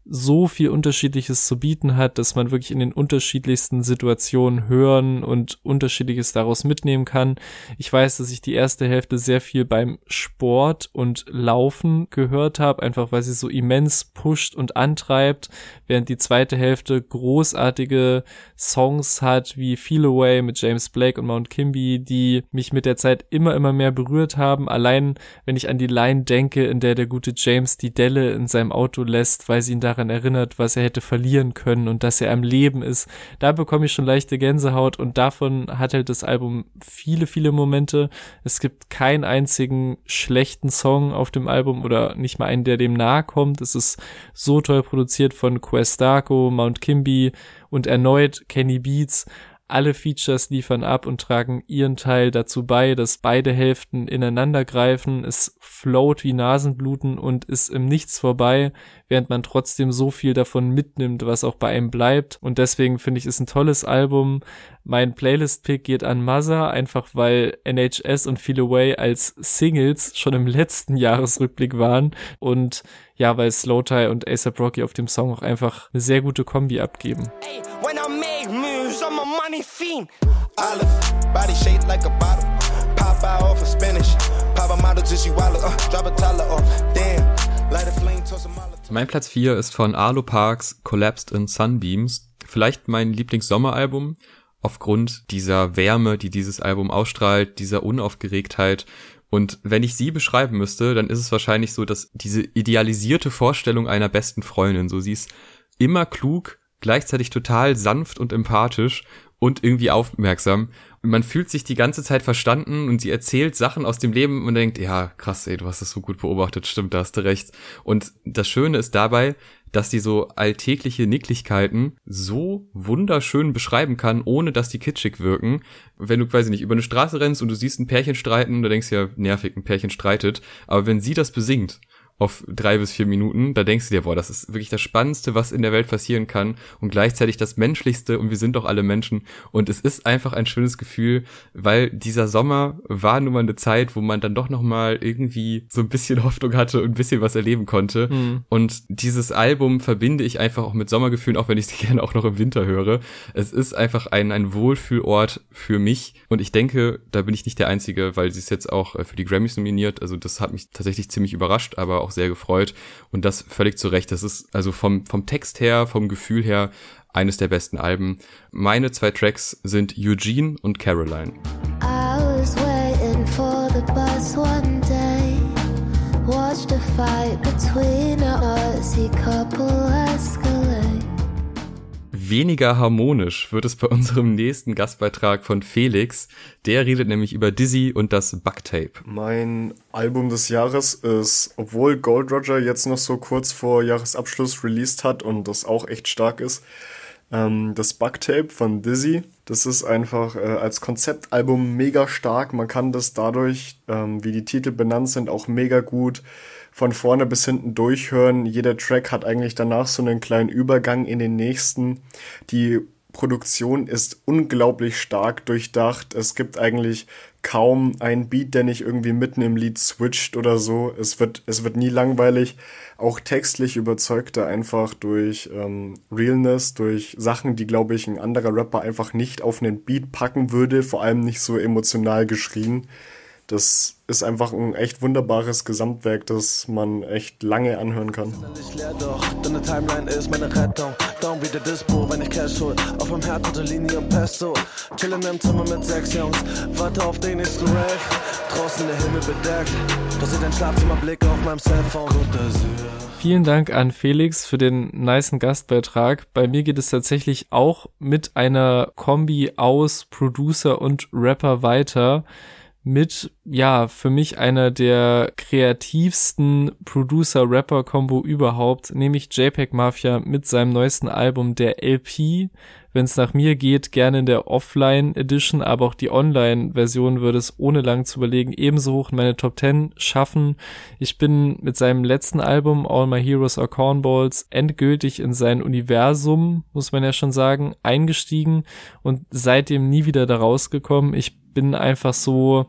so viel Unterschiedliches zu bieten hat, dass man wirklich in den unterschiedlichsten Situationen hören und Unterschiedliches daraus mitnehmen kann. Ich weiß, dass ich die erste Hälfte sehr viel beim Sport und Laufen gehört habe, einfach weil sie so immens pusht und antreibt, während die zweite Hälfte großartige Songs hat, wie Feel Away mit James Blake und Mount Kimby, die mich mit der Zeit immer, immer mehr berührt haben. Allein, wenn ich an die Line denke, in der der gute James die Delle in seinem Auto lässt, weil sie ihn daran erinnert, was er hätte verlieren können und dass er am Leben ist. Da bekomme ich schon leichte Gänsehaut und davon hat halt das Album viele, viele Momente. Es gibt keinen einzigen schlechten Song auf dem Album oder nicht mal einen, der dem nahe kommt. Es ist so toll produziert von Questarco, Mount Kimby und erneut Kenny Beats. Alle Features liefern ab und tragen ihren Teil dazu bei, dass beide Hälften ineinander greifen. Es float wie Nasenbluten und ist im Nichts vorbei, während man trotzdem so viel davon mitnimmt, was auch bei einem bleibt. Und deswegen finde ich es ein tolles Album. Mein Playlist-Pick geht an Mother, einfach weil NHS und Feel Away als Singles schon im letzten Jahresrückblick waren und ja, weil Slow und ASAP Rocky auf dem Song auch einfach eine sehr gute Kombi abgeben. Hey, money fiend. Olive, body shaped like a bottle. Pop out off of Spanish. Pop a model she wallow. Uh, drop a toddler off. Damn, light a flame, toss a molotov. Mein Platz 4 ist von Arlo Parks Collapsed in Sunbeams. Vielleicht mein Lieblingssommeralbum aufgrund dieser Wärme, die dieses Album ausstrahlt, dieser Unaufgeregtheit. Und wenn ich sie beschreiben müsste, dann ist es wahrscheinlich so, dass diese idealisierte Vorstellung einer besten Freundin, so sie ist immer klug, gleichzeitig total sanft und empathisch und irgendwie aufmerksam. Und man fühlt sich die ganze Zeit verstanden und sie erzählt Sachen aus dem Leben und denkt, ja, krass, ey, du hast das so gut beobachtet, stimmt, da hast du recht. Und das Schöne ist dabei, dass die so alltägliche Nicklichkeiten so wunderschön beschreiben kann, ohne dass die kitschig wirken. Wenn du quasi nicht über eine Straße rennst und du siehst ein Pärchen streiten, da denkst du ja, nervig, ein Pärchen streitet. Aber wenn sie das besingt auf drei bis vier Minuten. Da denkst du dir, boah, das ist wirklich das Spannendste, was in der Welt passieren kann und gleichzeitig das Menschlichste und wir sind doch alle Menschen und es ist einfach ein schönes Gefühl, weil dieser Sommer war nun mal eine Zeit, wo man dann doch noch mal irgendwie so ein bisschen Hoffnung hatte und ein bisschen was erleben konnte Mhm. und dieses Album verbinde ich einfach auch mit Sommergefühlen, auch wenn ich es gerne auch noch im Winter höre. Es ist einfach ein, ein Wohlfühlort für mich und ich denke, da bin ich nicht der Einzige, weil sie ist jetzt auch äh, für die Grammys nominiert. Also das hat mich tatsächlich ziemlich überrascht, aber auch sehr gefreut und das völlig zu Recht. Das ist also vom, vom Text her, vom Gefühl her eines der besten Alben. Meine zwei Tracks sind Eugene und Caroline. Watched a fight between a couple. Weniger harmonisch wird es bei unserem nächsten Gastbeitrag von Felix. Der redet nämlich über Dizzy und das Bugtape. Mein Album des Jahres ist, obwohl Gold Roger jetzt noch so kurz vor Jahresabschluss released hat und das auch echt stark ist, ähm, das Bugtape von Dizzy. Das ist einfach äh, als Konzeptalbum mega stark. Man kann das dadurch, ähm, wie die Titel benannt sind, auch mega gut von vorne bis hinten durchhören. Jeder Track hat eigentlich danach so einen kleinen Übergang in den nächsten. Die Produktion ist unglaublich stark durchdacht. Es gibt eigentlich kaum einen Beat, der nicht irgendwie mitten im Lied switcht oder so. Es wird, es wird nie langweilig. Auch textlich überzeugt er einfach durch ähm, Realness, durch Sachen, die, glaube ich, ein anderer Rapper einfach nicht auf einen Beat packen würde, vor allem nicht so emotional geschrien. Das ist einfach ein echt wunderbares Gesamtwerk, das man echt lange anhören kann. Vielen Dank an Felix für den nicen Gastbeitrag. Bei mir geht es tatsächlich auch mit einer Kombi aus Producer und Rapper weiter. Mit, ja, für mich einer der kreativsten Producer-Rapper-Kombo überhaupt, nämlich JPEG Mafia mit seinem neuesten Album, der LP. Wenn es nach mir geht, gerne in der Offline-Edition, aber auch die Online-Version würde es ohne lang zu überlegen ebenso hoch in meine Top 10 schaffen. Ich bin mit seinem letzten Album All My Heroes Are Cornballs endgültig in sein Universum, muss man ja schon sagen, eingestiegen und seitdem nie wieder da rausgekommen. Ich bin einfach so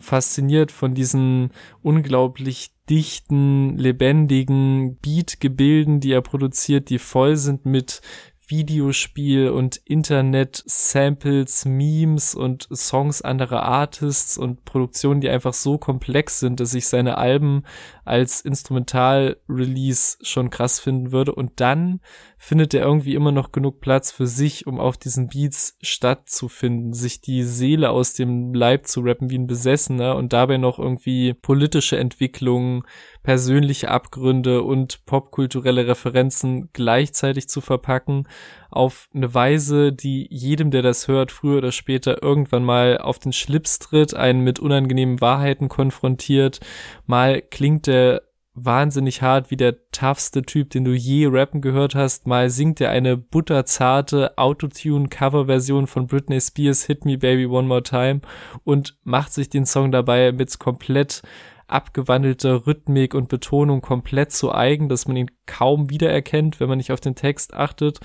fasziniert von diesen unglaublich dichten, lebendigen Beatgebilden, die er produziert, die voll sind mit Videospiel und Internet-Samples, Memes und Songs anderer Artists und Produktionen, die einfach so komplex sind, dass ich seine Alben als Instrumental-Release schon krass finden würde. Und dann findet er irgendwie immer noch genug Platz für sich, um auf diesen Beats stattzufinden, sich die Seele aus dem Leib zu rappen wie ein Besessener und dabei noch irgendwie politische Entwicklungen, persönliche Abgründe und popkulturelle Referenzen gleichzeitig zu verpacken auf eine Weise, die jedem, der das hört, früher oder später irgendwann mal auf den Schlips tritt, einen mit unangenehmen Wahrheiten konfrontiert. Mal klingt der wahnsinnig hart wie der toughste Typ, den du je rappen gehört hast. Mal singt er eine butterzarte Autotune-Coverversion von Britney Spears Hit Me Baby One More Time und macht sich den Song dabei mit komplett abgewandelter Rhythmik und Betonung komplett zu eigen, dass man ihn kaum wiedererkennt, wenn man nicht auf den Text achtet.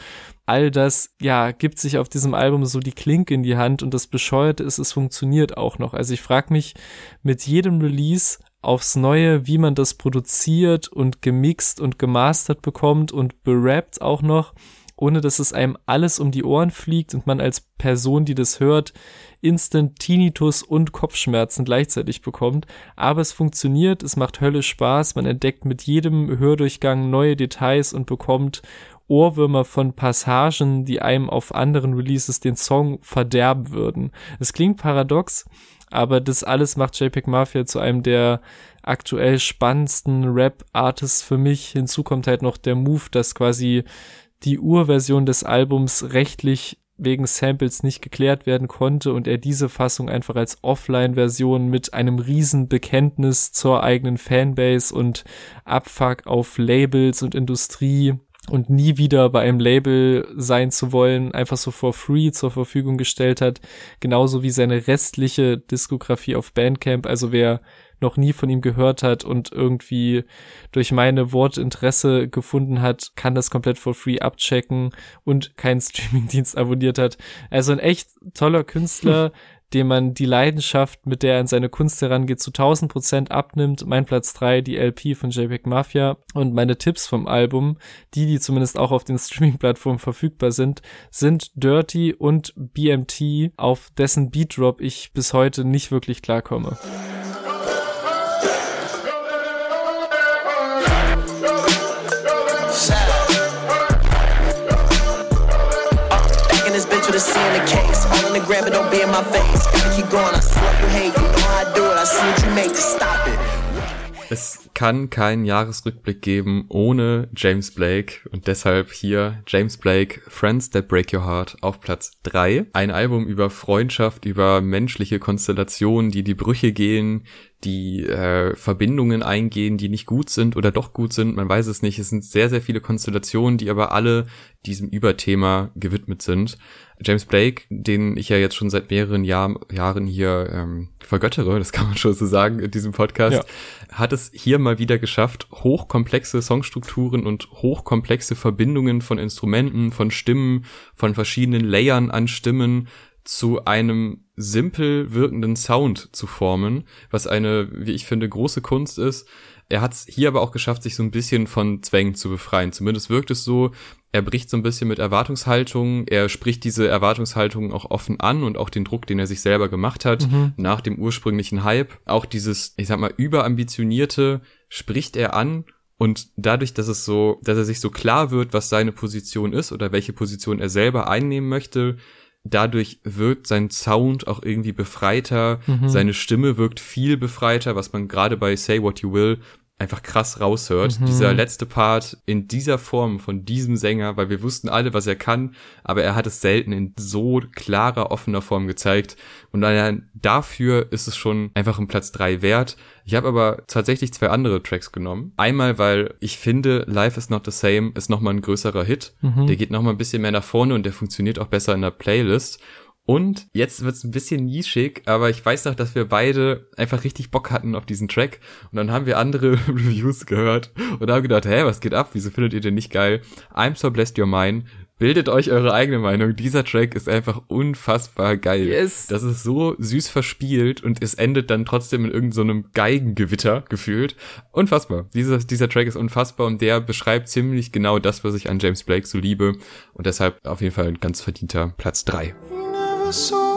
All das, ja, gibt sich auf diesem Album so die Klinke in die Hand und das Bescheuerte ist, es funktioniert auch noch. Also ich frage mich mit jedem Release aufs Neue, wie man das produziert und gemixt und gemastert bekommt und berappt auch noch, ohne dass es einem alles um die Ohren fliegt und man als Person, die das hört, instant Tinnitus und Kopfschmerzen gleichzeitig bekommt. Aber es funktioniert, es macht Hölle Spaß, man entdeckt mit jedem Hördurchgang neue Details und bekommt Ohrwürmer von Passagen, die einem auf anderen Releases den Song verderben würden. Es klingt paradox, aber das alles macht JPEG Mafia zu einem der aktuell spannendsten Rap-Artists für mich. Hinzu kommt halt noch der Move, dass quasi die Urversion des Albums rechtlich wegen Samples nicht geklärt werden konnte und er diese Fassung einfach als Offline-Version mit einem riesen Bekenntnis zur eigenen Fanbase und Abfuck auf Labels und Industrie und nie wieder bei einem Label sein zu wollen, einfach so for free zur Verfügung gestellt hat, genauso wie seine restliche Diskografie auf Bandcamp, also wer noch nie von ihm gehört hat und irgendwie durch meine Worte Interesse gefunden hat, kann das komplett for free abchecken und keinen Streamingdienst abonniert hat. Also ein echt toller Künstler, dem man die Leidenschaft, mit der er an seine Kunst herangeht, zu 1000 Prozent abnimmt. Mein Platz drei die LP von JPEG Mafia und meine Tipps vom Album, die, die zumindest auch auf den Streaming-Plattformen verfügbar sind, sind Dirty und BMT, auf dessen Beat-Drop ich bis heute nicht wirklich klarkomme. Grab it, don't be in my face. Gotta keep going, I see hate, you know how I do it, I see what you make, stop it. Es kann keinen Jahresrückblick geben ohne James Blake und deshalb hier James Blake, Friends That Break Your Heart auf Platz drei. Ein Album über Freundschaft, über menschliche Konstellationen, die die Brüche gehen, die äh, Verbindungen eingehen, die nicht gut sind oder doch gut sind, man weiß es nicht. Es sind sehr, sehr viele Konstellationen, die aber alle diesem Überthema gewidmet sind. James Blake, den ich ja jetzt schon seit mehreren Jahr, Jahren hier ähm, vergöttere, das kann man schon so sagen in diesem Podcast, ja. hat es hier mal wieder geschafft, hochkomplexe Songstrukturen und hochkomplexe Verbindungen von Instrumenten, von Stimmen, von verschiedenen Layern an Stimmen zu einem simpel wirkenden Sound zu formen, was eine, wie ich finde, große Kunst ist. Er hat es hier aber auch geschafft, sich so ein bisschen von Zwängen zu befreien. Zumindest wirkt es so, er bricht so ein bisschen mit Erwartungshaltung, er spricht diese Erwartungshaltung auch offen an und auch den Druck, den er sich selber gemacht hat, mhm. nach dem ursprünglichen Hype. Auch dieses, ich sag mal, überambitionierte spricht er an und dadurch, dass es so, dass er sich so klar wird, was seine Position ist oder welche Position er selber einnehmen möchte, dadurch wirkt sein Sound auch irgendwie befreiter, mhm. seine Stimme wirkt viel befreiter, was man gerade bei Say What You Will einfach krass raushört. Mhm. Dieser letzte Part in dieser Form von diesem Sänger, weil wir wussten alle, was er kann, aber er hat es selten in so klarer, offener Form gezeigt. Und allein dafür ist es schon einfach ein Platz drei wert. Ich habe aber tatsächlich zwei andere Tracks genommen. Einmal, weil ich finde, Life is Not the Same ist nochmal ein größerer Hit. Mhm. Der geht nochmal ein bisschen mehr nach vorne und der funktioniert auch besser in der Playlist. Und jetzt wird's ein bisschen nischig, aber ich weiß noch, dass wir beide einfach richtig Bock hatten auf diesen Track. Und dann haben wir andere Reviews gehört und haben gedacht, hä, was geht ab? Wieso findet ihr den nicht geil? I'm so blessed you're mine. Bildet euch eure eigene Meinung. Dieser Track ist einfach unfassbar geil. Yes. Das ist so süß verspielt und es endet dann trotzdem in irgendeinem so Geigengewitter gefühlt. Unfassbar. Dieser, dieser Track ist unfassbar und der beschreibt ziemlich genau das, was ich an James Blake so liebe. Und deshalb auf jeden Fall ein ganz verdienter Platz drei. sou.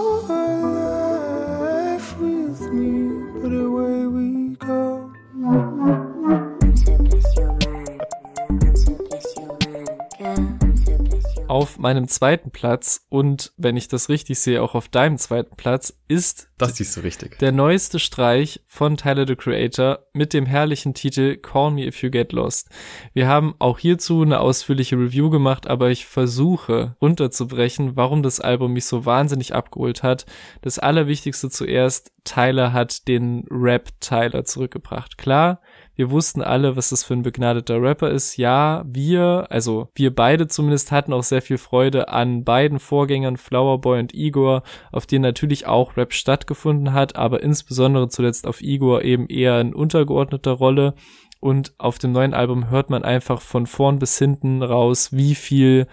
Auf meinem zweiten Platz und wenn ich das richtig sehe, auch auf deinem zweiten Platz ist das siehst du richtig. der neueste Streich von Tyler the Creator mit dem herrlichen Titel Call Me If You Get Lost. Wir haben auch hierzu eine ausführliche Review gemacht, aber ich versuche runterzubrechen, warum das Album mich so wahnsinnig abgeholt hat. Das Allerwichtigste zuerst, Tyler hat den Rap Tyler zurückgebracht. Klar, wir wussten alle, was das für ein begnadeter Rapper ist. Ja, wir, also wir beide zumindest hatten auch sehr viel Freude an beiden Vorgängern Flowerboy und Igor, auf denen natürlich auch Rap stattgefunden hat, aber insbesondere zuletzt auf Igor eben eher in untergeordneter Rolle. Und auf dem neuen Album hört man einfach von vorn bis hinten raus, wie viel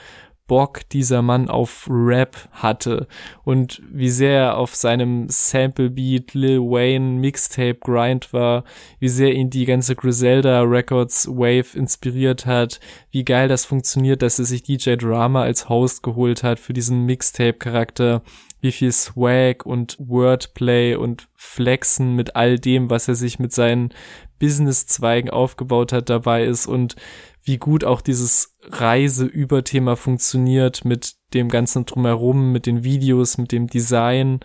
Bock dieser Mann auf Rap hatte und wie sehr er auf seinem Sample Beat Lil Wayne Mixtape Grind war, wie sehr ihn die ganze Griselda Records Wave inspiriert hat, wie geil das funktioniert, dass er sich DJ Drama als Host geholt hat für diesen Mixtape Charakter, wie viel Swag und Wordplay und Flexen mit all dem, was er sich mit seinen Business-Zweigen aufgebaut hat, dabei ist und wie gut auch dieses Reiseüberthema funktioniert mit dem ganzen drumherum, mit den Videos, mit dem Design,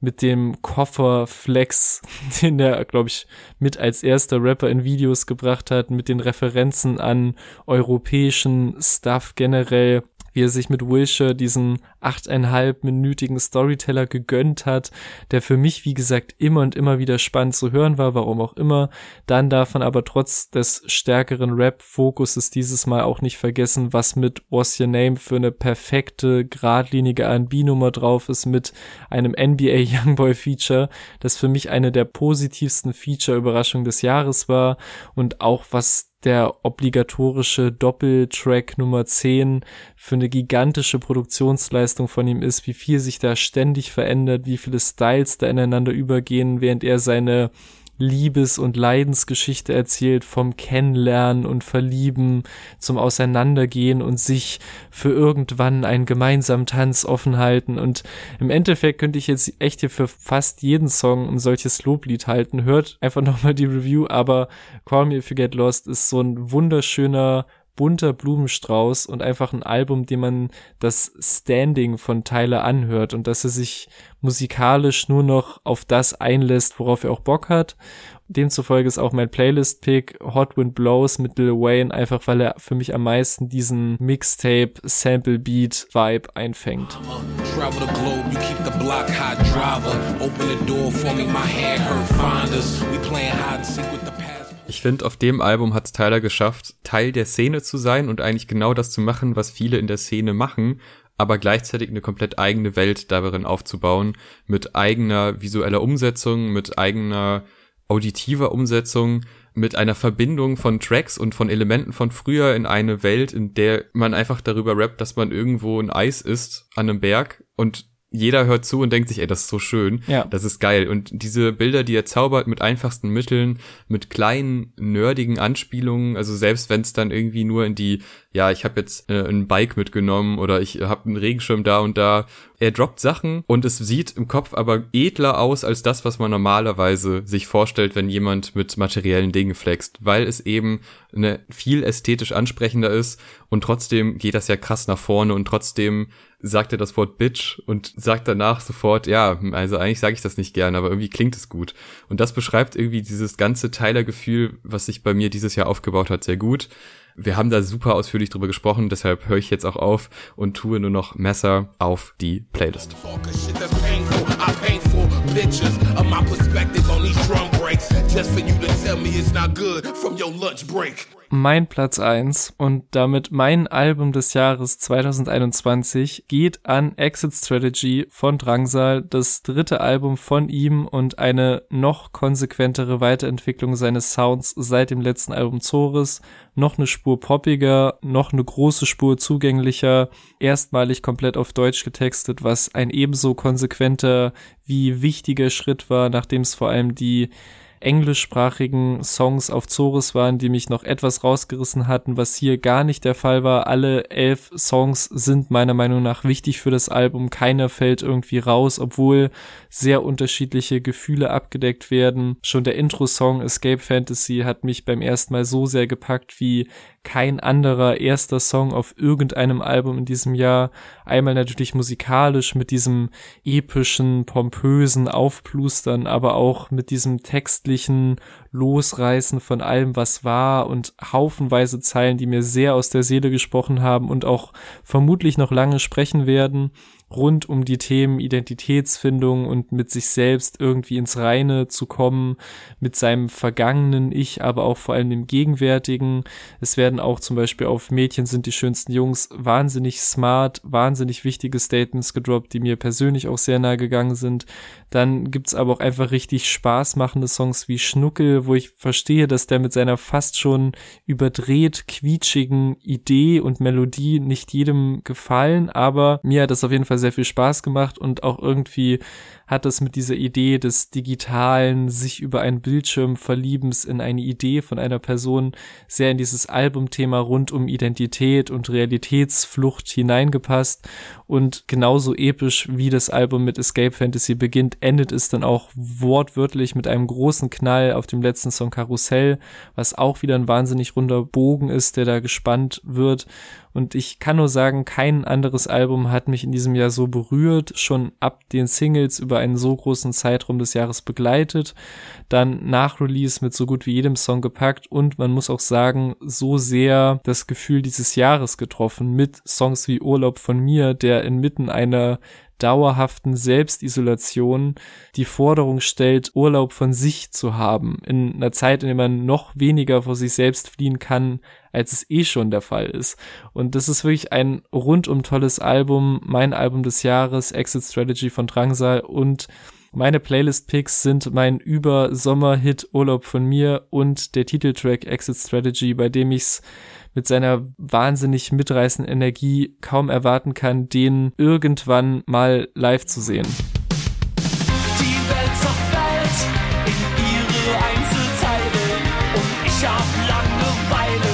mit dem Kofferflex, den der, glaube ich, mit als erster Rapper in Videos gebracht hat, mit den Referenzen an europäischen Stuff generell, wie er sich mit Wilshire diesen achteinhalb-minütigen Storyteller gegönnt hat, der für mich, wie gesagt, immer und immer wieder spannend zu hören war, warum auch immer. Dann darf man aber trotz des stärkeren Rap-Fokuses dieses Mal auch nicht vergessen, was mit What's Your Name für eine perfekte, geradlinige R&B-Nummer drauf ist mit einem NBA Youngboy-Feature, das für mich eine der positivsten Feature-Überraschungen des Jahres war und auch was der obligatorische Doppeltrack Nummer 10 für eine gigantische Produktionsleistung von ihm ist, wie viel sich da ständig verändert, wie viele Styles da ineinander übergehen, während er seine Liebes- und Leidensgeschichte erzählt, vom Kennenlernen und Verlieben zum Auseinandergehen und sich für irgendwann einen gemeinsamen Tanz offen halten. Und im Endeffekt könnte ich jetzt echt hier für fast jeden Song ein solches Loblied halten. Hört einfach nochmal die Review, aber Call Me If You Get Lost ist so ein wunderschöner bunter Blumenstrauß und einfach ein Album, dem man das Standing von Tyler anhört und dass er sich musikalisch nur noch auf das einlässt, worauf er auch Bock hat. Demzufolge ist auch mein Playlist-Pick Hot Wind Blows mit Lil Wayne, einfach weil er für mich am meisten diesen Mixtape Sample Beat Vibe einfängt. Travel the globe, you keep the block hot driver. Open the door for me, my hand hurt finders. We playing hide and seek with the past. Ich finde, auf dem Album hat es Tyler geschafft, Teil der Szene zu sein und eigentlich genau das zu machen, was viele in der Szene machen, aber gleichzeitig eine komplett eigene Welt darin aufzubauen, mit eigener visueller Umsetzung, mit eigener auditiver Umsetzung, mit einer Verbindung von Tracks und von Elementen von früher in eine Welt, in der man einfach darüber rappt, dass man irgendwo ein Eis isst an einem Berg und jeder hört zu und denkt sich, ey, das ist so schön, ja. das ist geil. Und diese Bilder, die er zaubert mit einfachsten Mitteln, mit kleinen, nerdigen Anspielungen, also selbst wenn es dann irgendwie nur in die, ja, ich habe jetzt äh, ein Bike mitgenommen oder ich habe einen Regenschirm da und da. Er droppt Sachen und es sieht im Kopf aber edler aus als das, was man normalerweise sich vorstellt, wenn jemand mit materiellen Dingen flext, weil es eben eine viel ästhetisch ansprechender ist und trotzdem geht das ja krass nach vorne und trotzdem sagt er das Wort Bitch und sagt danach sofort, ja, also eigentlich sage ich das nicht gern, aber irgendwie klingt es gut. Und das beschreibt irgendwie dieses ganze Tyler-Gefühl, was sich bei mir dieses Jahr aufgebaut hat, sehr gut. Wir haben da super ausführlich drüber gesprochen, deshalb höre ich jetzt auch auf und tue nur noch Messer auf die Playlist. Mein Platz eins und damit mein Album des Jahres 2021 geht an Exit Strategy von Drangsal, das dritte Album von ihm und eine noch konsequentere Weiterentwicklung seines Sounds seit dem letzten Album Zores. Noch eine Spur poppiger, noch eine große Spur zugänglicher, erstmalig komplett auf Deutsch getextet, was ein ebenso konsequenter wie wichtiger Schritt war, nachdem es vor allem die englischsprachigen Songs auf Zores waren, die mich noch etwas rausgerissen hatten, was hier gar nicht der Fall war. Alle elf Songs sind meiner Meinung nach wichtig für das Album. Keiner fällt irgendwie raus, obwohl sehr unterschiedliche Gefühle abgedeckt werden. Schon der Intro-Song Escape Fantasy hat mich beim ersten Mal so sehr gepackt wie kein anderer erster Song auf irgendeinem Album in diesem Jahr. Einmal natürlich musikalisch mit diesem epischen, pompösen Aufplustern, aber auch mit diesem textlichen Losreißen von allem, was war und haufenweise Zeilen, die mir sehr aus der Seele gesprochen haben und auch vermutlich noch lange sprechen werden rund um die Themen Identitätsfindung und mit sich selbst irgendwie ins Reine zu kommen, mit seinem vergangenen Ich, aber auch vor allem dem gegenwärtigen. Es werden auch zum Beispiel auf Mädchen sind die schönsten Jungs wahnsinnig smart, wahnsinnig wichtige Statements gedroppt, die mir persönlich auch sehr nahe gegangen sind. Dann gibt's aber auch einfach richtig spaßmachende Songs wie Schnuckel, wo ich verstehe, dass der mit seiner fast schon überdreht quietschigen Idee und Melodie nicht jedem gefallen, aber mir hat das auf jeden Fall sehr viel Spaß gemacht und auch irgendwie hat es mit dieser Idee des digitalen, sich über einen Bildschirm verliebens in eine Idee von einer Person sehr in dieses Albumthema rund um Identität und Realitätsflucht hineingepasst. Und genauso episch wie das Album mit Escape Fantasy beginnt, endet es dann auch wortwörtlich mit einem großen Knall auf dem letzten Song Karussell, was auch wieder ein wahnsinnig runder Bogen ist, der da gespannt wird und ich kann nur sagen, kein anderes Album hat mich in diesem Jahr so berührt, schon ab den Singles über einen so großen Zeitraum des Jahres begleitet, dann nach Release mit so gut wie jedem Song gepackt und man muss auch sagen, so sehr das Gefühl dieses Jahres getroffen mit Songs wie Urlaub von mir, der inmitten einer dauerhaften Selbstisolation die Forderung stellt, Urlaub von sich zu haben, in einer Zeit, in der man noch weniger vor sich selbst fliehen kann, als es eh schon der Fall ist. Und das ist wirklich ein rundum tolles Album, mein Album des Jahres, Exit Strategy von Drangsal und meine Playlist-Picks sind mein Über-Sommer-Hit Urlaub von mir und der Titeltrack Exit Strategy, bei dem ich's mit seiner wahnsinnig mitreißenden Energie kaum erwarten kann, den irgendwann mal live zu sehen. Die Welt zerfällt in ihre Einzelteile und ich hab Langeweile.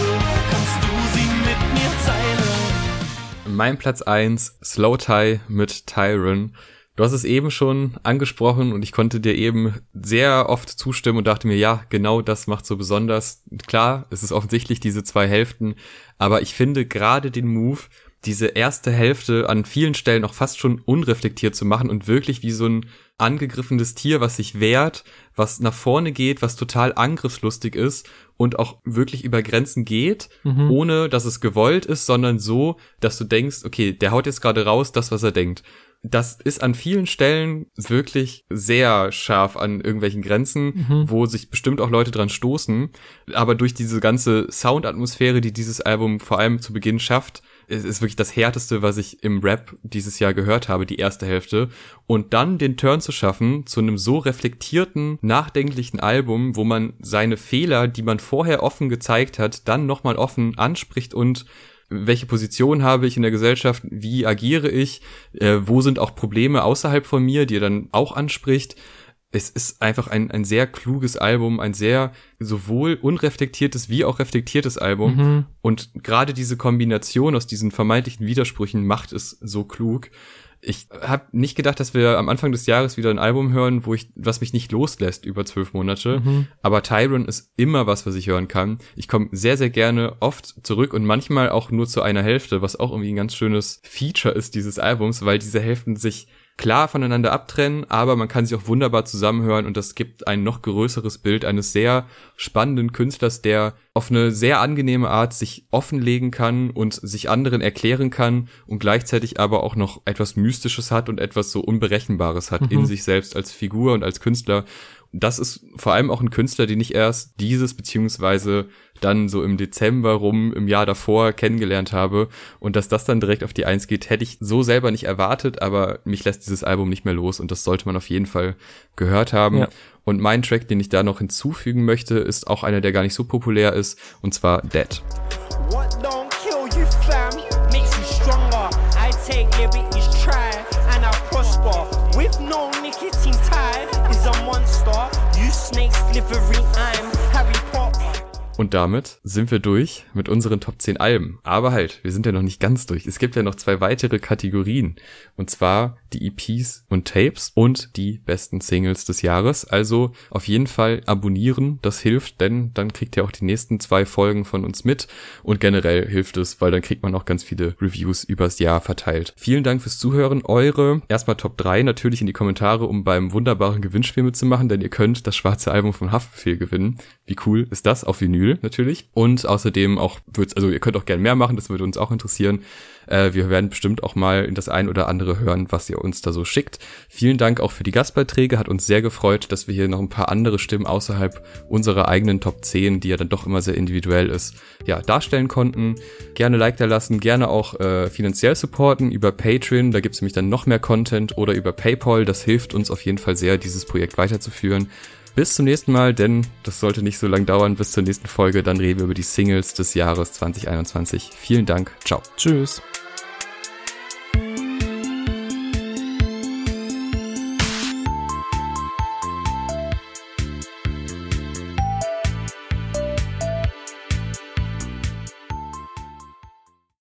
Kannst du sie mit mir teilen? Mein Platz eins Slow Tie mit Tyron. Du hast es eben schon angesprochen und ich konnte dir eben sehr oft zustimmen und dachte mir, ja, genau das macht so besonders. Klar, es ist offensichtlich diese zwei Hälften, aber ich finde gerade den Move, diese erste Hälfte an vielen Stellen auch fast schon unreflektiert zu machen und wirklich wie so ein angegriffenes Tier, was sich wehrt, was nach vorne geht, was total angriffslustig ist und auch wirklich über Grenzen geht, mhm. ohne dass es gewollt ist, sondern so, dass du denkst, okay, der haut jetzt gerade raus, das, was er denkt das ist an vielen Stellen wirklich sehr scharf an irgendwelchen Grenzen, mhm. wo sich bestimmt auch Leute dran stoßen. Aber durch diese ganze Soundatmosphäre, die dieses Album vor allem zu Beginn schafft, es ist wirklich das härteste, was ich im Rap dieses Jahr gehört habe, die erste Hälfte. Und dann den Turn zu schaffen zu einem so reflektierten, nachdenklichen Album, wo man seine Fehler, die man vorher offen gezeigt hat, dann nochmal offen anspricht und welche Position habe ich in der Gesellschaft, wie agiere ich, äh, wo sind auch Probleme außerhalb von mir, die er dann auch anspricht. Es ist einfach ein, ein sehr kluges Album, ein sehr sowohl unreflektiertes wie auch reflektiertes Album. Mhm. Und gerade diese Kombination aus diesen vermeintlichen Widersprüchen macht es so klug ich habe nicht gedacht, dass wir am Anfang des Jahres wieder ein Album hören, wo ich, was mich nicht loslässt über zwölf Monate. Mhm. Aber Tyron ist immer was, was ich hören kann. Ich komme sehr, sehr gerne oft zurück und manchmal auch nur zu einer Hälfte, was auch irgendwie ein ganz schönes Feature ist dieses Albums, weil diese Hälften sich klar voneinander abtrennen, aber man kann sie auch wunderbar zusammenhören und das gibt ein noch größeres Bild eines sehr spannenden Künstlers, der auf eine sehr angenehme Art sich offenlegen kann und sich anderen erklären kann und gleichzeitig aber auch noch etwas Mystisches hat und etwas so Unberechenbares hat mhm. in sich selbst als Figur und als Künstler das ist vor allem auch ein Künstler, den ich erst dieses beziehungsweise dann so im Dezember rum im Jahr davor kennengelernt habe und dass das dann direkt auf die Eins geht, hätte ich so selber nicht erwartet, aber mich lässt dieses Album nicht mehr los und das sollte man auf jeden Fall gehört haben. Ja. Und mein Track, den ich da noch hinzufügen möchte, ist auch einer, der gar nicht so populär ist und zwar Dead. every Und damit sind wir durch mit unseren Top 10 Alben. Aber halt, wir sind ja noch nicht ganz durch. Es gibt ja noch zwei weitere Kategorien. Und zwar die EPs und Tapes und die besten Singles des Jahres. Also auf jeden Fall abonnieren, das hilft, denn dann kriegt ihr auch die nächsten zwei Folgen von uns mit. Und generell hilft es, weil dann kriegt man auch ganz viele Reviews übers Jahr verteilt. Vielen Dank fürs Zuhören. Eure erstmal Top 3 natürlich in die Kommentare, um beim wunderbaren Gewinnspiel mitzumachen, denn ihr könnt das schwarze Album von Haftbefehl gewinnen. Wie cool ist das? Auf Vinyl natürlich. Und außerdem auch wird's, also ihr könnt auch gerne mehr machen, das würde uns auch interessieren. Äh, wir werden bestimmt auch mal in das ein oder andere hören, was ihr uns da so schickt. Vielen Dank auch für die Gastbeiträge, hat uns sehr gefreut, dass wir hier noch ein paar andere Stimmen außerhalb unserer eigenen Top 10, die ja dann doch immer sehr individuell ist, ja, darstellen konnten. Gerne Like da lassen, gerne auch äh, finanziell supporten über Patreon, da gibt's nämlich dann noch mehr Content oder über PayPal, das hilft uns auf jeden Fall sehr, dieses Projekt weiterzuführen. Bis zum nächsten Mal, denn das sollte nicht so lang dauern. Bis zur nächsten Folge. Dann reden wir über die Singles des Jahres 2021. Vielen Dank. Ciao. Tschüss.